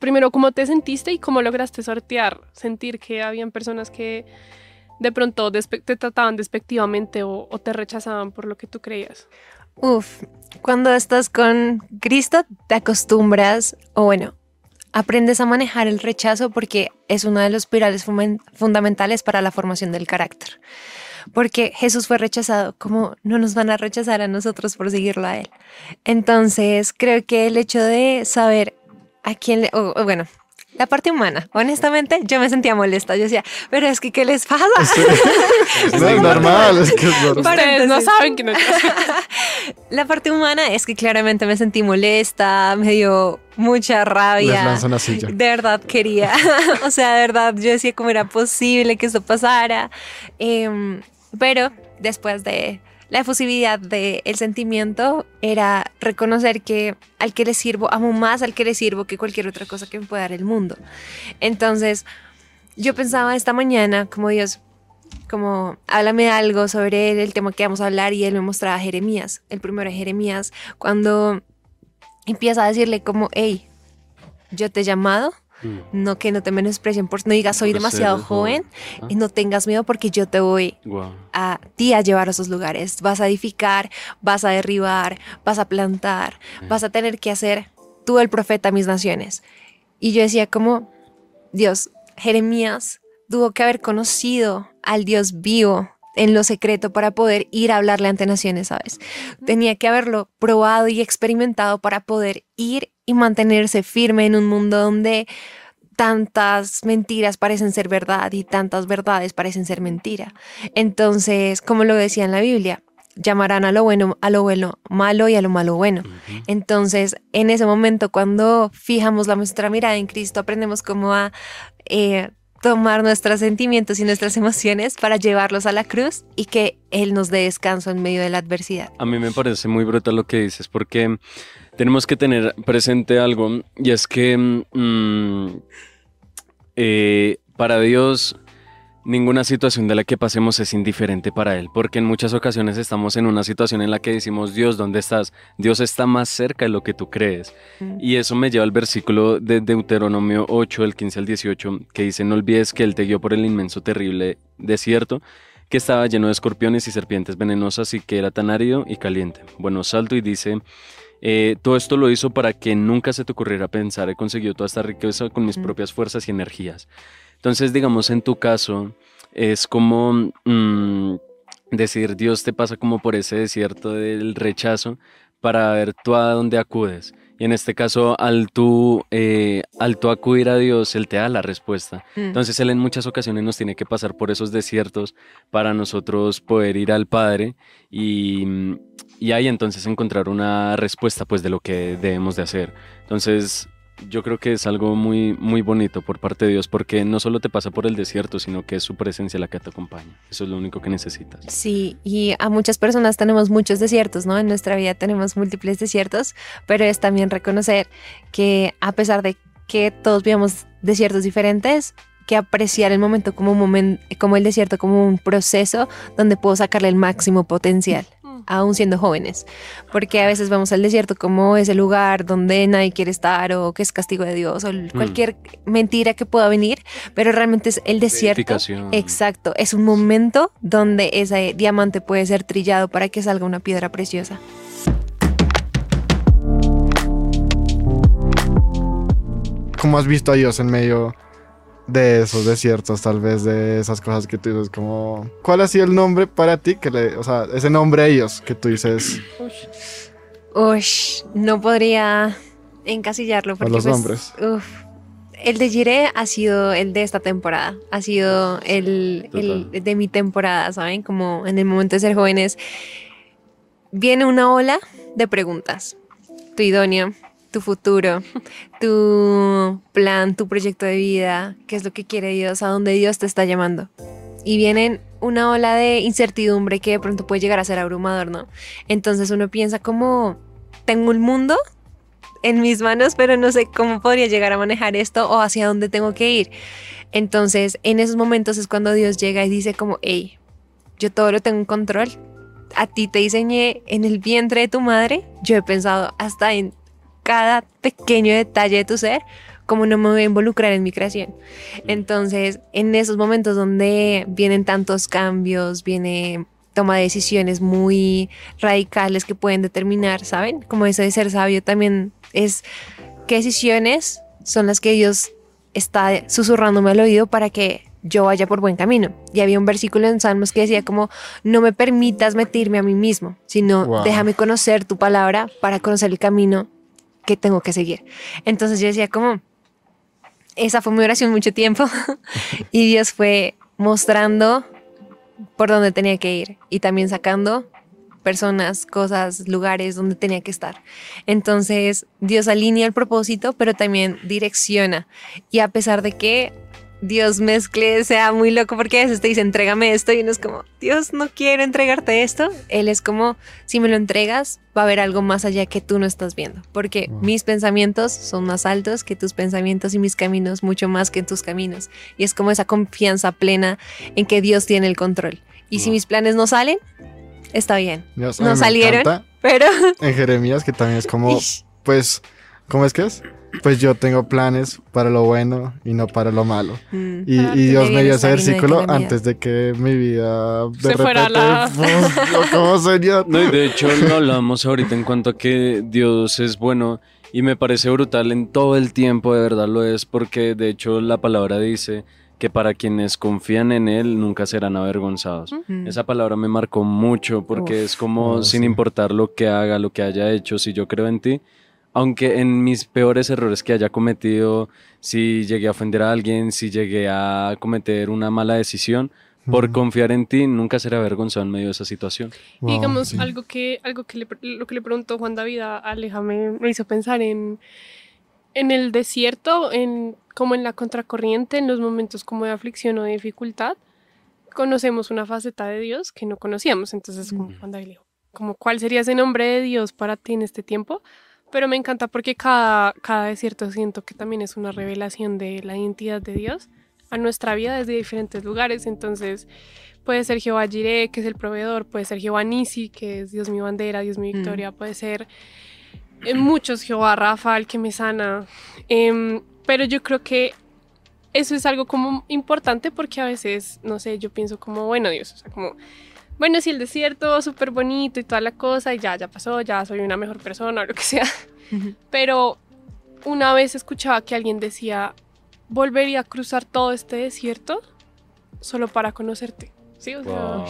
Speaker 3: primero, ¿cómo te sentiste y cómo lograste sortear, sentir que habían personas que de pronto te trataban despectivamente o, te rechazaban por lo que tú creías?
Speaker 4: Uf, cuando estás con Cristo te acostumbras, o bueno, aprendes a manejar el rechazo porque es uno de los pilares fundamentales para la formación del carácter. Porque Jesús fue rechazado, como no nos van a rechazar a nosotros por seguirlo a Él. Entonces, creo que el hecho de saber a quién le, o, o bueno, la parte humana, honestamente, yo me sentía molesta. Yo decía, pero es que, ¿qué les pasa?
Speaker 2: No, es normal, es que es normal.
Speaker 3: Ustedes no saben que no.
Speaker 4: La parte humana es que claramente me sentí molesta, me dio mucha
Speaker 2: Les
Speaker 4: rabia.
Speaker 2: lanzan la silla.
Speaker 4: De verdad quería, o sea, de verdad yo decía cómo era posible que esto pasara. Em, pero después de la efusividad del sentimiento era reconocer que al que le sirvo, amo más al que le sirvo que cualquier otra cosa que me pueda dar el mundo. Entonces, yo pensaba esta mañana como Dios, como háblame algo sobre el tema que vamos a hablar y él me mostraba a Jeremías, el primero de Jeremías, cuando empieza a decirle como, hey, yo te he llamado,
Speaker 1: Mm.
Speaker 4: no que no te menosprecien, por, no digas soy
Speaker 1: Por
Speaker 4: demasiado
Speaker 1: joven.
Speaker 4: joven
Speaker 1: Ah.
Speaker 4: y no tengas miedo porque yo te voy
Speaker 1: Wow.
Speaker 4: a ti a llevar a esos lugares. Vas a edificar, vas a derribar, vas a plantar, vas a tener que hacer tú el profeta a mis naciones. Y yo decía como, Dios, Jeremías tuvo que haber conocido al Dios vivo en lo secreto para poder ir a hablarle ante naciones, ¿sabes? Tenía que haberlo probado y experimentado para poder ir y mantenerse firme en un mundo donde tantas mentiras parecen ser verdad y tantas verdades parecen ser mentira. Entonces, como lo decía en la Biblia, llamarán a lo bueno a lo bueno malo y a lo malo bueno. Entonces, en ese momento, cuando fijamos la nuestra mirada en Cristo, aprendemos cómo a eh, tomar nuestros sentimientos y nuestras emociones para llevarlos a la cruz y que Él nos dé descanso en medio de la adversidad.
Speaker 1: A mí me parece muy brutal lo que dices porque tenemos que tener presente algo y es que mm, eh, para Dios ninguna situación de la que pasemos es indiferente para Él, porque en muchas ocasiones estamos en una situación en la que decimos, Dios, ¿dónde estás? Dios está más cerca de lo que tú crees.
Speaker 4: Mm.
Speaker 1: Y eso me lleva al versículo de Deuteronomio 8, del 15 al 18, que dice, no olvides que Él te guió por el inmenso, terrible desierto, que estaba lleno de escorpiones y serpientes venenosas y que era tan árido y caliente. Bueno, salto y dice, eh, todo esto lo hizo para que nunca se te ocurriera pensar, he conseguido toda esta riqueza con mis
Speaker 4: Mm.
Speaker 1: propias fuerzas y energías. Entonces, digamos, en tu caso, es como mm, decir, Dios te pasa como por ese desierto del rechazo para ver tú a dónde acudes. Y en este caso, al tú, eh, al tú acudir a Dios, Él te da la respuesta.
Speaker 4: Mm.
Speaker 1: Entonces Él en muchas ocasiones nos tiene que pasar por esos desiertos para nosotros poder ir al Padre y, y ahí entonces encontrar una respuesta pues de lo que debemos de hacer. Entonces yo creo que es algo muy, muy bonito por parte de Dios porque no solo te pasa por el desierto, sino que es su presencia la que te acompaña. Eso es lo único que necesitas.
Speaker 4: Sí, y a muchas personas tenemos muchos desiertos, ¿no? En nuestra vida tenemos múltiples desiertos, pero es también reconocer que a pesar de que todos vivamos desiertos diferentes, que apreciar el momento como un momento, como el desierto como un proceso donde puedo sacarle el máximo potencial, aún siendo jóvenes, porque a veces vemos el desierto como ese lugar donde nadie quiere estar o que es castigo de Dios o cualquier mentira que pueda venir, pero realmente es el desierto. Exacto, es un momento donde ese diamante puede ser trillado para que salga una piedra preciosa.
Speaker 2: ¿Cómo has visto a Dios en medio de esos desiertos, tal vez de esas cosas que tú dices como... ¿Cuál ha sido el nombre para ti? Que le, o sea, ese nombre a ellos que tú dices
Speaker 4: Ush, no podría encasillarlo porque
Speaker 2: los
Speaker 4: pues,
Speaker 2: nombres.
Speaker 4: uf, el de Jiré ha sido el de esta temporada, ha sido el, el de mi temporada, ¿saben? Como en el momento de ser jóvenes, viene una ola de preguntas. Tu idóneo, tu futuro, tu plan, tu proyecto de vida, qué es lo que quiere Dios, a dónde Dios te está llamando. Y vienen una ola de incertidumbre que de pronto puede llegar a ser abrumador, ¿no? Entonces uno piensa como, tengo un mundo en mis manos, pero no sé cómo podría llegar a manejar esto o hacia dónde tengo que ir. Entonces, en esos momentos es cuando Dios llega y dice como, hey, yo todo lo tengo en control. A ti te diseñé en el vientre de tu madre. Yo he pensado hasta en cada pequeño detalle de tu ser, como no me voy a involucrar en mi creación. Entonces, en esos momentos donde vienen tantos cambios, viene toma de decisiones muy radicales que pueden determinar, ¿saben? Como eso de ser sabio también es qué decisiones son las que Dios está susurrándome al oído para que yo vaya por buen camino. Y había un versículo en Salmos que decía como, no me permitas metirme a mí mismo, sino
Speaker 2: Wow.
Speaker 4: déjame conocer tu palabra para conocer el camino que tengo que seguir. Entonces yo decía como, esa fue mi oración mucho tiempo y Dios fue mostrando por dónde tenía que ir y también sacando personas, cosas, lugares donde tenía que estar. Entonces, Dios alinea el propósito, pero también direcciona. Y a pesar de que Dios mezcle, sea muy loco, porque a veces te dice, entrégame esto, y uno es como, Dios, no quiero entregarte esto. Él es como, si me lo entregas, va a haber algo más allá que tú no estás viendo, porque
Speaker 2: Wow.
Speaker 4: mis pensamientos son más altos que tus pensamientos y mis caminos mucho más que tus caminos. Y es como esa confianza plena en que Dios tiene el control. Y si mis planes no salen, está bien.
Speaker 2: Dios,
Speaker 4: No salieron. Pero
Speaker 2: En Jeremías, que también es como, pues, ¿cómo es que es? Pues yo tengo planes para lo bueno y no para lo malo.
Speaker 4: Mm.
Speaker 2: Y,
Speaker 3: Ah,
Speaker 2: y Dios me dio ese versículo antes de que mi vida de
Speaker 3: Se fuera
Speaker 2: repente,
Speaker 3: la-
Speaker 2: uf, yo como señor.
Speaker 1: No, y de hecho lo hablamos ahorita en cuanto a que Dios es bueno y me parece brutal en todo el tiempo, de verdad lo es, porque de hecho la palabra dice que para quienes confían en Él nunca serán avergonzados.
Speaker 4: Mm.
Speaker 1: Esa palabra me marcó mucho porque
Speaker 4: Uf.
Speaker 1: es como
Speaker 2: Oh,
Speaker 1: sin
Speaker 2: sí.
Speaker 1: importar lo que haga, lo que haya hecho, si yo creo en ti, aunque en mis peores errores que haya cometido, si llegué a ofender a alguien, si llegué a cometer una mala decisión, por
Speaker 2: Ujú.
Speaker 1: confiar en ti nunca seré avergonzado en medio de esa situación.
Speaker 2: Wow,
Speaker 3: Y digamos,
Speaker 2: sí.
Speaker 3: algo que, algo que le, lo que le preguntó Juan David a Aleja me, me hizo pensar en, en el desierto, en como en la contracorriente, en los momentos como de aflicción o de dificultad, conocemos una faceta de Dios que no conocíamos. Entonces, como
Speaker 1: Mm.
Speaker 3: Juan David le dijo, como, ¿cuál sería ese nombre de Dios para ti en este tiempo? Pero me encanta porque cada, cada desierto siento que también es una revelación de la identidad de Dios a nuestra vida desde diferentes lugares. Entonces, puede ser Jehová Jireh, que es el proveedor, puede ser Jehová Nisi, que es Dios mi bandera, Dios mi victoria, puede ser eh, muchos Jehová Rafa, el que me sana. Em, pero yo creo que eso es algo como importante porque a veces, no sé, yo pienso como, bueno, Dios, o sea, como, bueno, si el desierto súper bonito y toda la cosa, y ya, ya pasó, ya soy una mejor persona o lo que sea. Pero una vez escuchaba que alguien decía, volvería a cruzar todo este desierto solo para conocerte. ¿Sí? O sea,
Speaker 1: Wow.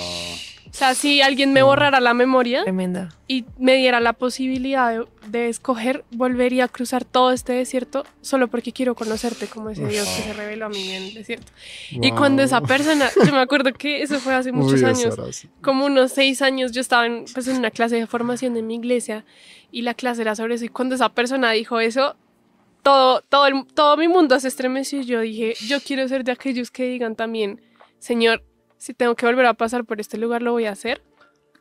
Speaker 3: O sea, si alguien me borrara la memoria
Speaker 4: Tremendo.
Speaker 3: y me diera la posibilidad de, de escoger, volvería a cruzar todo este desierto solo porque quiero conocerte como ese Dios que se reveló a mí en el desierto. Y cuando esa
Speaker 2: Wow.
Speaker 3: persona, yo me acuerdo que eso fue hace muchos años, como unos seis años, yo estaba en, pues, en una clase de formación en mi iglesia y la clase era sobre eso. Y cuando esa persona dijo eso, todo, todo, el- todo mi mundo se estremeció y yo dije, yo quiero ser de aquellos que digan también, Señor, si tengo que volver a pasar por este lugar, lo voy a hacer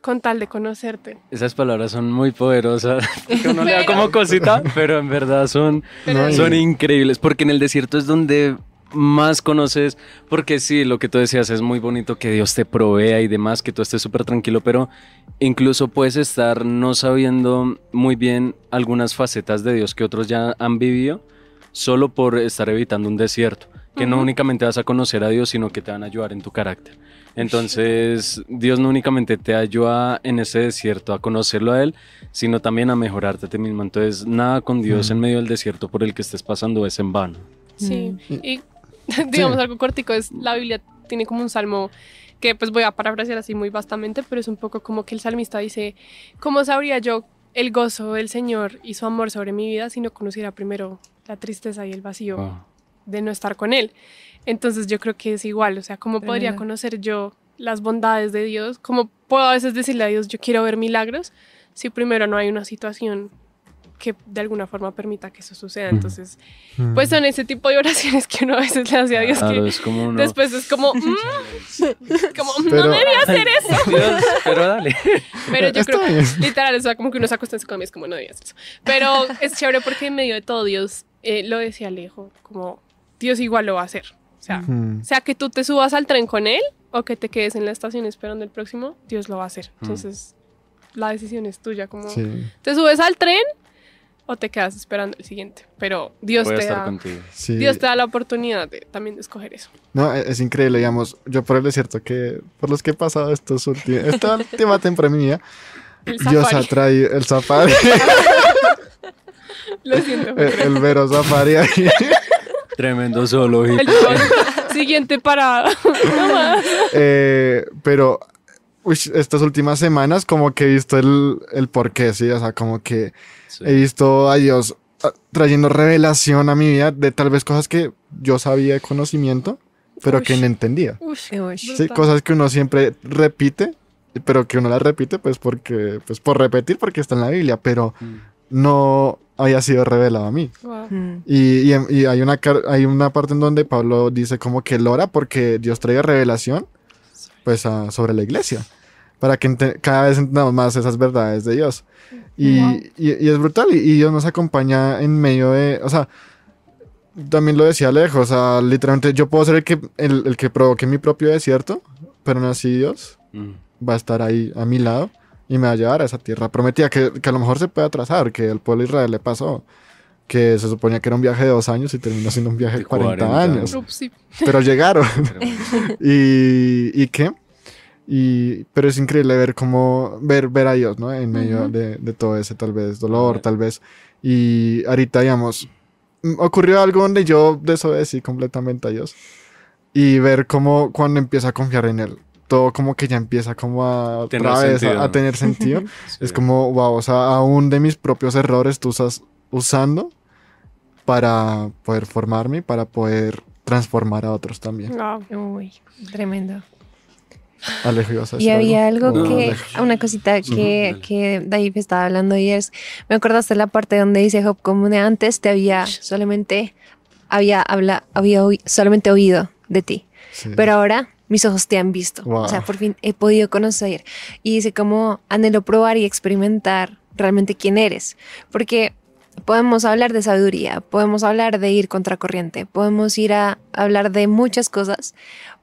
Speaker 3: con tal de conocerte.
Speaker 1: Esas palabras son muy poderosas. que uno le da
Speaker 3: Pero-
Speaker 1: como cosita, pero en verdad son,
Speaker 3: Pero-
Speaker 1: son increíbles. Porque en el desierto es donde más conoces. Porque sí, lo que tú decías es muy bonito que Dios te provea y demás, que tú estés súper tranquilo, pero incluso puedes estar no sabiendo muy bien algunas facetas de Dios que otros ya han vivido solo por estar evitando un desierto. Que no únicamente vas a conocer a Dios, sino que te van a ayudar en tu carácter. Entonces, Dios no únicamente te ayuda en ese desierto a conocerlo a Él, sino también a mejorarte a ti mismo. Entonces, nada con Dios
Speaker 2: Mm.
Speaker 1: en medio del desierto por el que estés pasando es en vano.
Speaker 3: Sí,
Speaker 2: Mm.
Speaker 3: y digamos algo cortico, es la Biblia tiene como un salmo que pues voy a parafrasear así muy vastamente, pero es un poco como que el salmista dice, ¿cómo sabría yo el gozo del Señor y su amor sobre mi vida si no conociera primero la tristeza y el vacío. De no estar con Él? Entonces yo creo que es igual, o sea, ¿cómo podría conocer yo las bondades de Dios? ¿Cómo puedo a veces decirle a Dios, yo quiero ver milagros, si primero no hay una situación que de alguna forma permita que eso suceda. Entonces, pues son ese tipo de oraciones que uno a veces le hace a Dios
Speaker 1: Claro,
Speaker 3: que
Speaker 1: es como uno.
Speaker 3: después es como, mm, como
Speaker 2: Pero-
Speaker 3: no debía hacer eso.
Speaker 1: Dios, pero dale.
Speaker 3: Pero yo
Speaker 2: Está
Speaker 3: creo
Speaker 2: bien.
Speaker 3: literal, o sea, como que uno se acuesta en su cama y es como no debía hacer eso. Pero es chévere porque en medio de todo Dios, eh, lo decía Alejo, como Dios igual lo va a hacer. O sea,
Speaker 2: Mm.
Speaker 3: sea que tú te subas al tren con él o que te quedes en la estación esperando el próximo, Dios lo va a hacer. Entonces, la decisión es tuya, como
Speaker 2: Sí.
Speaker 3: te subes al tren o te quedas esperando el siguiente. Pero Dios
Speaker 1: Voy
Speaker 3: te da.
Speaker 2: Sí.
Speaker 3: Dios te da la oportunidad de, también de escoger eso.
Speaker 2: No, e- es increíble, digamos, yo por el desierto que, por los que he pasado estos últimos, esta última temporada
Speaker 3: El
Speaker 2: Dios ha traído el safari,
Speaker 3: Lo siento.
Speaker 2: el, el vero safari ahí.
Speaker 1: Tremendo zoológico.
Speaker 3: El siguiente parada. no más.
Speaker 2: Eh, pero uy, estas últimas semanas como que he visto el, el porqué, sí, o sea, como que
Speaker 1: Sí.
Speaker 2: he visto a Dios ah, trayendo revelación a mi vida de tal vez cosas que yo sabía de conocimiento, pero que
Speaker 3: Ush.
Speaker 2: no entendía.
Speaker 4: Uy.
Speaker 2: Sí, cosas que uno siempre repite, pero que uno las repite pues porque, pues por repetir porque está en la Biblia, pero
Speaker 1: Mm.
Speaker 2: No había sido revelado a mí.
Speaker 3: Wow.
Speaker 4: Mm.
Speaker 2: Y, y- y hay, una, hay una parte en donde Pablo dice como que él ora porque Dios traiga revelación pues a- sobre la iglesia, para que ente- cada vez entendamos más esas verdades de Dios. Y,
Speaker 3: Wow.
Speaker 2: y- y es brutal y, y Dios nos acompaña en medio de, o sea, también lo decía lejos, o sea, literalmente yo puedo ser el que, el, el que provoque mi propio desierto, pero no así Dios
Speaker 1: Mm.
Speaker 2: va a estar ahí a mi lado y me va a llevar a esa tierra prometida, que, que a lo mejor se puede atrasar, que al pueblo de Israel le pasó, que se suponía que era un viaje de dos años y terminó siendo un viaje de
Speaker 1: De
Speaker 2: 40,
Speaker 1: 40
Speaker 2: años,
Speaker 1: años.
Speaker 3: Ups, sí.
Speaker 2: pero llegaron. ¿Y, ¿Y qué? Y, pero es increíble ver cómo, ver, ver a Dios, ¿no? En medio
Speaker 3: Ujú.
Speaker 2: de, de todo ese tal vez dolor, tal vez. Y ahorita, digamos, mm, ocurrió algo donde yo desobedecí completamente a Dios. Y ver cómo cuando empieza a confiar en Él, todo como que ya empieza como a,
Speaker 1: Tener
Speaker 2: otra vez a-
Speaker 1: sentido.
Speaker 2: a, tener sentido.
Speaker 1: Sí.
Speaker 2: Es como, wow, o sea, aún de mis propios errores tú estás usando para poder formarme, y para poder transformar a otros también.
Speaker 3: Wow.
Speaker 4: Uy, tremendo.
Speaker 2: Alejo, ibas a
Speaker 4: Y había algo
Speaker 1: No,
Speaker 4: que,
Speaker 1: Alejo.
Speaker 4: una cosita que,
Speaker 1: dale.
Speaker 4: que David estaba hablando y es, me acordaste la parte donde dice Job, como de antes te había solamente, había, habla, había oí- solamente oído de ti,
Speaker 2: Sí.
Speaker 4: pero ahora mis ojos te han visto.
Speaker 2: Wow.
Speaker 4: O sea, por fin he podido conocer. Y dice como anhelo probar y experimentar realmente quién eres. Porque podemos hablar de sabiduría, podemos hablar de ir contracorriente, podemos ir a hablar de muchas cosas,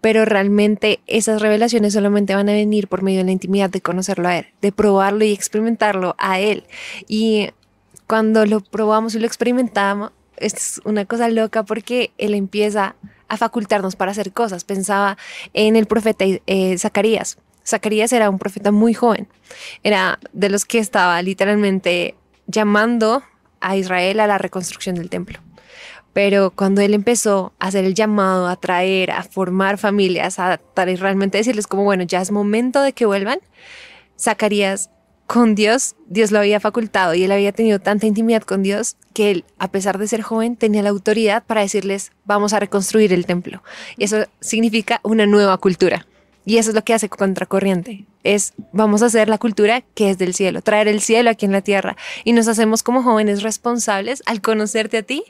Speaker 4: pero realmente esas revelaciones solamente van a venir por medio de la intimidad de conocerlo a él, de probarlo y experimentarlo a él. Y cuando lo probamos y lo experimentamos, es una cosa loca porque él empieza a facultarnos para hacer cosas. Pensaba en el profeta eh, Zacarías. Zacarías era un profeta muy joven. Era de los que estaba literalmente llamando a Israel a la reconstrucción del templo. Pero cuando él empezó a hacer el llamado, a traer, a formar familias, a tal- realmente decirles como, bueno, ya es momento de que vuelvan, Zacarías con Dios, Dios lo había facultado y él había tenido tanta intimidad con Dios que él, a pesar de ser joven, tenía la autoridad para decirles, vamos a reconstruir el templo. Y eso significa una nueva cultura. Y eso es lo que hace Contracorriente. Es, vamos a hacer la cultura que es del cielo, traer el cielo aquí en la tierra. Y nos hacemos como jóvenes responsables al conocerte a ti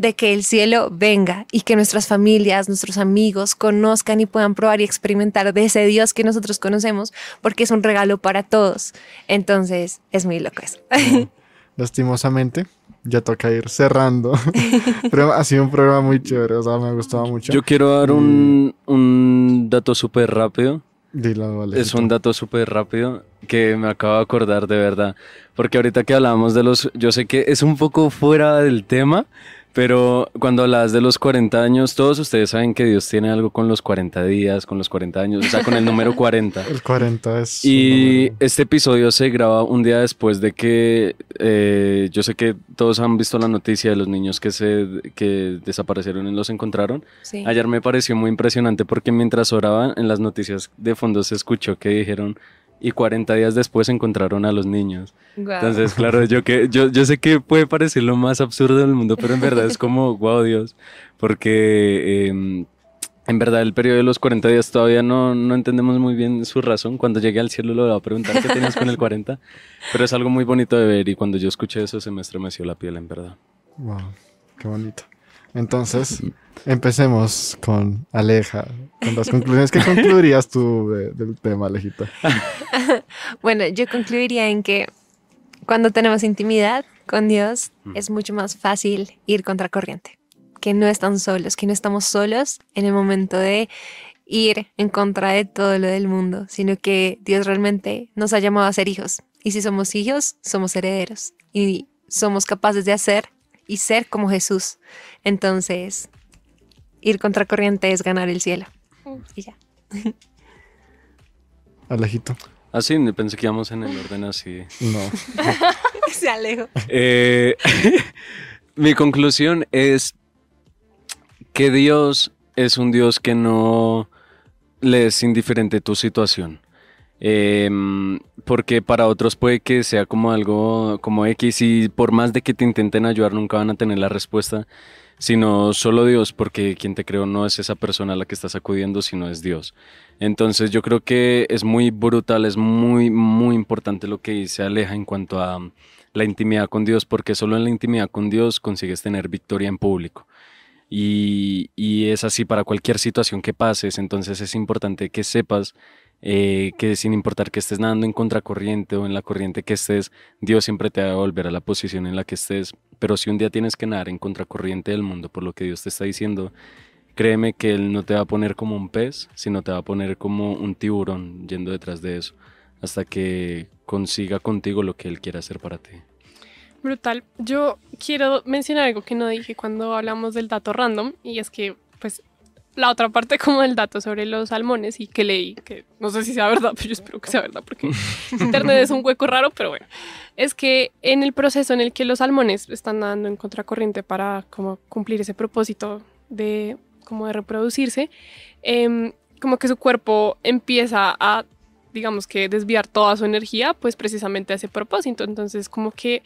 Speaker 4: de que el cielo venga y que nuestras familias, nuestros amigos conozcan y puedan probar y experimentar de ese Dios que nosotros conocemos, porque es un regalo para todos. Entonces, es muy loco eso.
Speaker 2: Lastimosamente, ya toca ir cerrando. Pero ha sido un programa muy chévere, o sea, me ha gustado mucho.
Speaker 1: Yo quiero dar un, un dato súper rápido.
Speaker 2: Dilo, vale.
Speaker 1: Es un dato súper rápido que me acabo de acordar de verdad. Porque ahorita que hablábamos de los... Yo sé que es un poco fuera del tema, pero cuando hablas de los 40 años, todos ustedes saben que Dios tiene algo con los 40 días, con los 40 años, o sea, con el número 40.
Speaker 2: El 40 es...
Speaker 1: Y este episodio se graba un día después de que eh, yo sé que todos han visto la noticia de los niños que se que desaparecieron y los encontraron.
Speaker 4: Sí.
Speaker 1: Ayer me pareció muy impresionante porque mientras oraban en las noticias de fondo se escuchó que dijeron y 40 días después encontraron a los niños.
Speaker 4: Guau.
Speaker 1: Entonces, claro, yo que yo, yo sé que puede parecer lo más absurdo del mundo, pero en verdad es como, wow, Dios, porque eh, En verdad, el periodo de los 40 días todavía no, no entendemos muy bien su razón. Cuando llegue al cielo lo voy a preguntar qué tienes con el 40. Pero es algo muy bonito de ver y cuando yo escuché eso se me estremeció la piel, en verdad.
Speaker 2: Wow, qué bonito. Entonces, empecemos con Aleja, con las conclusiones. ¿Qué concluirías tú de- del tema, Alejita?
Speaker 4: Bueno, yo concluiría en que cuando tenemos intimidad con Dios
Speaker 1: Mm.
Speaker 4: es mucho más fácil ir contracorriente, que no están solos, que no estamos solos en el momento de ir en contra de todo lo del mundo, sino que Dios realmente nos ha llamado a ser hijos. Y si somos hijos, somos herederos y somos capaces de hacer y ser como Jesús. Entonces, ir contracorriente es ganar el cielo. Y ya.
Speaker 2: Alejito.
Speaker 1: Así, pensé que íbamos en el orden así.
Speaker 2: No.
Speaker 4: Se alejo.
Speaker 1: Eh, mi conclusión es que Dios es un Dios que no le es indiferente tu situación. Em, porque para otros puede que sea como algo como X y por más de que te intenten ayudar nunca van a tener la respuesta, sino solo Dios, porque quien te creó no es esa persona a la que estás acudiendo, sino es Dios. Entonces yo creo que es muy brutal, es muy, muy importante lo que dice Aleja en cuanto a um, la intimidad con Dios, porque solo en la intimidad con Dios consigues tener victoria en público. Y, y es así para cualquier situación que pases, entonces es importante que sepas eh, que sin importar que estés nadando en contracorriente o en la corriente que estés, Dios siempre te va a volver a la posición en la que estés. Pero si un día tienes que nadar en contracorriente del mundo por lo que Dios te está diciendo, créeme que Él no te va a poner como un pez, sino te va a poner como un tiburón yendo detrás de eso, hasta que consiga contigo lo que Él quiera hacer para ti.
Speaker 3: Brutal. Yo quiero mencionar algo que no dije cuando hablamos del dato random y es que, pues, la otra parte como del dato sobre los salmones y que leí, que no sé si sea verdad, pero yo espero que sea verdad porque Internet es un hueco raro, pero bueno, es que en el proceso en el que los salmones están nadando en contracorriente para como cumplir ese propósito de como de reproducirse, em, como que su cuerpo empieza a digamos que desviar toda su energía pues precisamente a ese propósito, entonces como que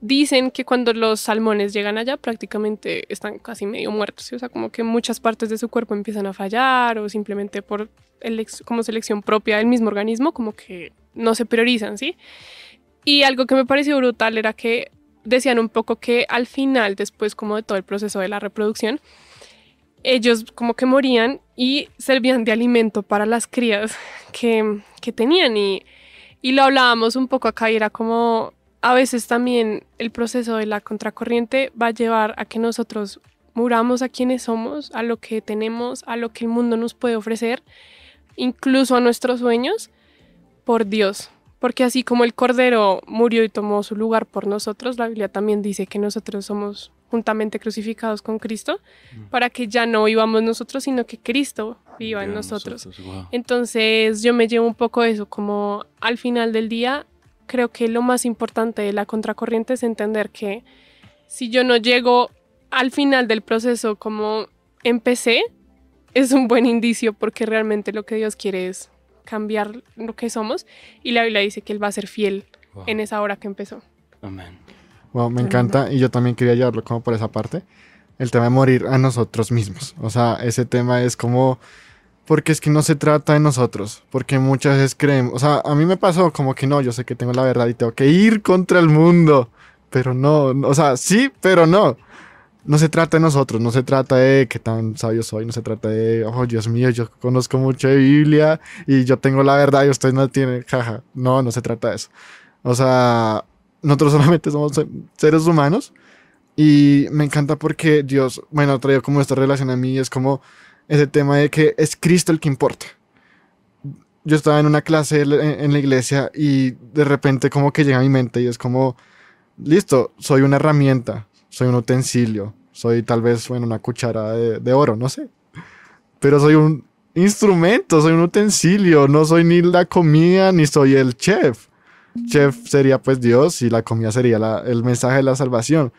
Speaker 3: dicen que cuando los salmones llegan allá prácticamente están casi medio muertos, ¿sí? o sea, como que muchas partes de su cuerpo empiezan a fallar o simplemente por como selección propia del mismo organismo, como que no se priorizan, ¿sí? Y algo que me pareció brutal era que decían un poco que al final, después como de todo el proceso de la reproducción, ellos como que morían y servían de alimento para las crías que, que tenían y, y lo hablábamos un poco acá y era como a veces también el proceso de la contracorriente va a llevar a que nosotros muramos a quienes somos, a lo que tenemos, a lo que el mundo nos puede ofrecer, incluso a nuestros sueños, por Dios. Porque así como el Cordero murió y tomó su lugar por nosotros, la Biblia también dice que nosotros somos juntamente crucificados con Cristo, para que ya no vivamos nosotros, sino que Cristo viva en nosotros.
Speaker 1: wow.
Speaker 3: Entonces yo me llevo un poco eso, como al final del día, creo que lo más importante de la contracorriente es entender que si yo no llego al final del proceso como empecé, es un buen indicio porque realmente lo que Dios quiere es cambiar lo que somos y la Biblia dice que Él va a ser fiel
Speaker 1: Wow.
Speaker 3: en esa hora que empezó.
Speaker 1: Amén.
Speaker 2: Wow, me encanta y yo también quería llevarlo como por esa parte. El tema de morir a nosotros mismos. O sea, ese tema es como... Porque es que no se trata de nosotros. Porque muchas veces creemos... O sea, a mí me pasó como que no, yo sé que tengo la verdad y tengo que ir contra el mundo. Pero no, o sea, sí, pero no. No se trata de nosotros, no se trata de qué tan sabio soy, no se trata de, oh Dios mío, yo conozco mucho de Biblia y yo tengo la verdad y usted no tiene, jaja. No, no se trata de eso. O sea, nosotros solamente somos se- seres humanos y me encanta porque Dios, bueno, traído como esta relación a mí, es como ese tema de que es Cristo el que importa. Yo estaba en una clase en, la iglesia y de repente como que llega a mi mente y es como, listo, soy una herramienta, soy un utensilio, soy tal vez, bueno, una cuchara de, oro, no sé. Pero soy un instrumento, soy un utensilio, no soy ni la comida ni soy el chef chef sería pues Dios y la comida sería el mensaje de la salvación.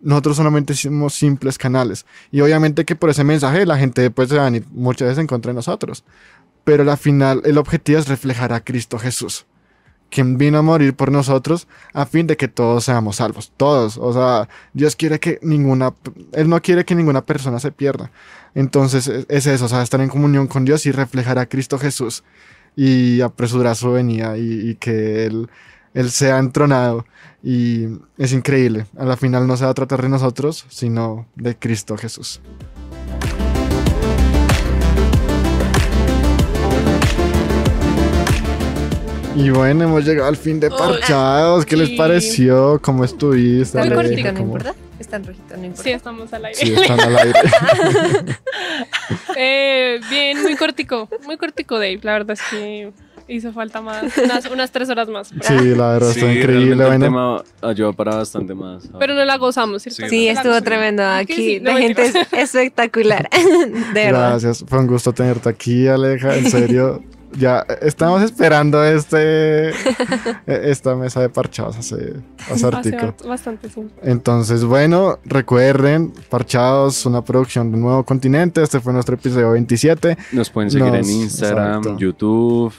Speaker 2: Nosotros solamente somos simples canales. Y obviamente que por ese mensaje la gente pues se va a venir muchas veces en contra de nosotros. Pero al final el objetivo es reflejar a Cristo Jesús, quien vino a morir por nosotros a fin de que todos seamos salvos. Todos. O sea, Dios quiere que ninguna, Él no quiere que ninguna persona se pierda. Entonces e- es eso, o sea, estar en comunión con Dios y reflejar a Cristo Jesús y apresurar su venida y, y que Él, él sea entronado. Y es increíble. A la final no se va a tratar de nosotros, sino de Cristo Jesús. Y bueno, hemos llegado al fin de
Speaker 3: Hola.
Speaker 2: Parchados. ¿Qué les pareció? ¿Cómo estuviste?
Speaker 3: Muy cortito,
Speaker 4: no
Speaker 2: ¿Cómo-
Speaker 4: importa. Está en rojito, no importa.
Speaker 3: Sí, estamos al aire.
Speaker 2: Sí, están al aire.
Speaker 3: Eh, bien, muy cortico, muy cortico, Dave. La verdad es que hizo falta más, unas, unas tres horas más.
Speaker 2: Sí, la verdad, está increíble.
Speaker 1: el
Speaker 2: Bueno,
Speaker 1: tema ayuda para bastante más.
Speaker 3: Pero no la gozamos, ¿cierto?
Speaker 1: Sí.
Speaker 4: Sí, estuvo
Speaker 3: gozamos.
Speaker 4: tremendo
Speaker 3: Que
Speaker 4: aquí.
Speaker 3: sí, no
Speaker 4: la gente es espectacular. De verdad.
Speaker 2: gracias. Fue un gusto tenerte aquí, Aleja. En serio. Ya estamos esperando este esta mesa de parchados hace, hace
Speaker 3: Hace bastante, sí.
Speaker 2: Entonces, bueno, recuerden, Parchados, una producción de Nuevo Continente. Este fue nuestro episodio 27.
Speaker 1: Nos pueden seguir
Speaker 2: Nos-
Speaker 1: en Instagram,
Speaker 2: exacto.
Speaker 1: YouTube,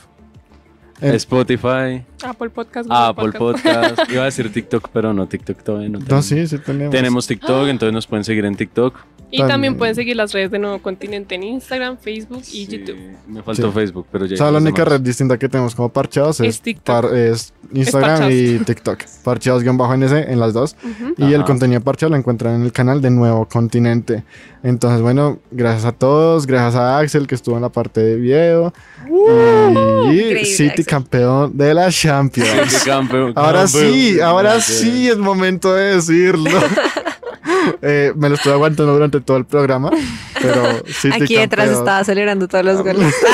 Speaker 2: En-
Speaker 1: Spotify,
Speaker 3: Apple Podcast. Google
Speaker 1: Apple Podcast. Iba a decir TikTok, pero no, TikTok todavía no
Speaker 2: No,
Speaker 1: tenemos.
Speaker 2: sí, sí tenemos.
Speaker 1: Tenemos TikTok, entonces nos pueden seguir en TikTok.
Speaker 3: Y también
Speaker 2: También.
Speaker 3: pueden seguir las redes de Nuevo Continente en Instagram, Facebook y
Speaker 1: Sí,
Speaker 3: YouTube.
Speaker 1: Me faltó
Speaker 2: Sí.
Speaker 1: Facebook, pero ya.
Speaker 2: O sea, la única red distinta que tenemos como Parchados es,
Speaker 3: Es TikTok.
Speaker 2: par- es Instagram
Speaker 3: Parchados.
Speaker 2: y TikTok. Parchados-NS en las dos.
Speaker 3: Ujú.
Speaker 2: Y el
Speaker 1: Ajá.
Speaker 2: contenido de Parchados lo encuentran en el canal de Nuevo Continente. Entonces, bueno, gracias a todos. Gracias a Axel que estuvo en la parte de video. y
Speaker 4: Increíble,
Speaker 2: City
Speaker 4: Axel.
Speaker 2: campeón de la Champions.
Speaker 1: Sí, campeón,
Speaker 2: Ahora
Speaker 1: campeón.
Speaker 2: sí, ahora sí es momento de decirlo. Eh, me lo estuve aguantando durante todo el programa, pero City
Speaker 4: Aquí detrás estaba celebrando todos los goles.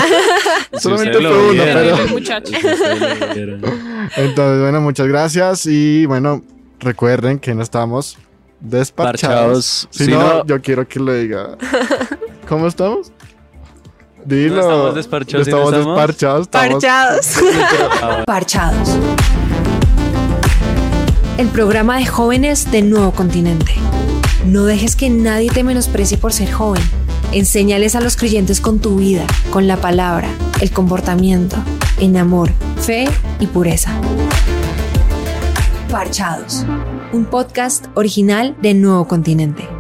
Speaker 1: Si
Speaker 2: Solamente fue uno, pero-
Speaker 3: muchacho.
Speaker 1: si.
Speaker 2: Entonces, bueno, muchas gracias y bueno, recuerden que no estamos despachados. Si
Speaker 1: Si
Speaker 2: no,
Speaker 1: no-
Speaker 2: yo quiero que lo diga. ¿Cómo estamos? Dilo.
Speaker 1: No estamos desparchados no
Speaker 2: Estamos
Speaker 1: estamos-
Speaker 2: desparchados. estamos-
Speaker 4: Parchados.
Speaker 5: Parchados. El programa de jóvenes de Nuevo Continente. No dejes que nadie te menosprecie por ser joven. Enséñales a los creyentes con tu vida, con la palabra, el comportamiento, en amor, fe y pureza. Parchados. Un podcast original de Nuevo Continente.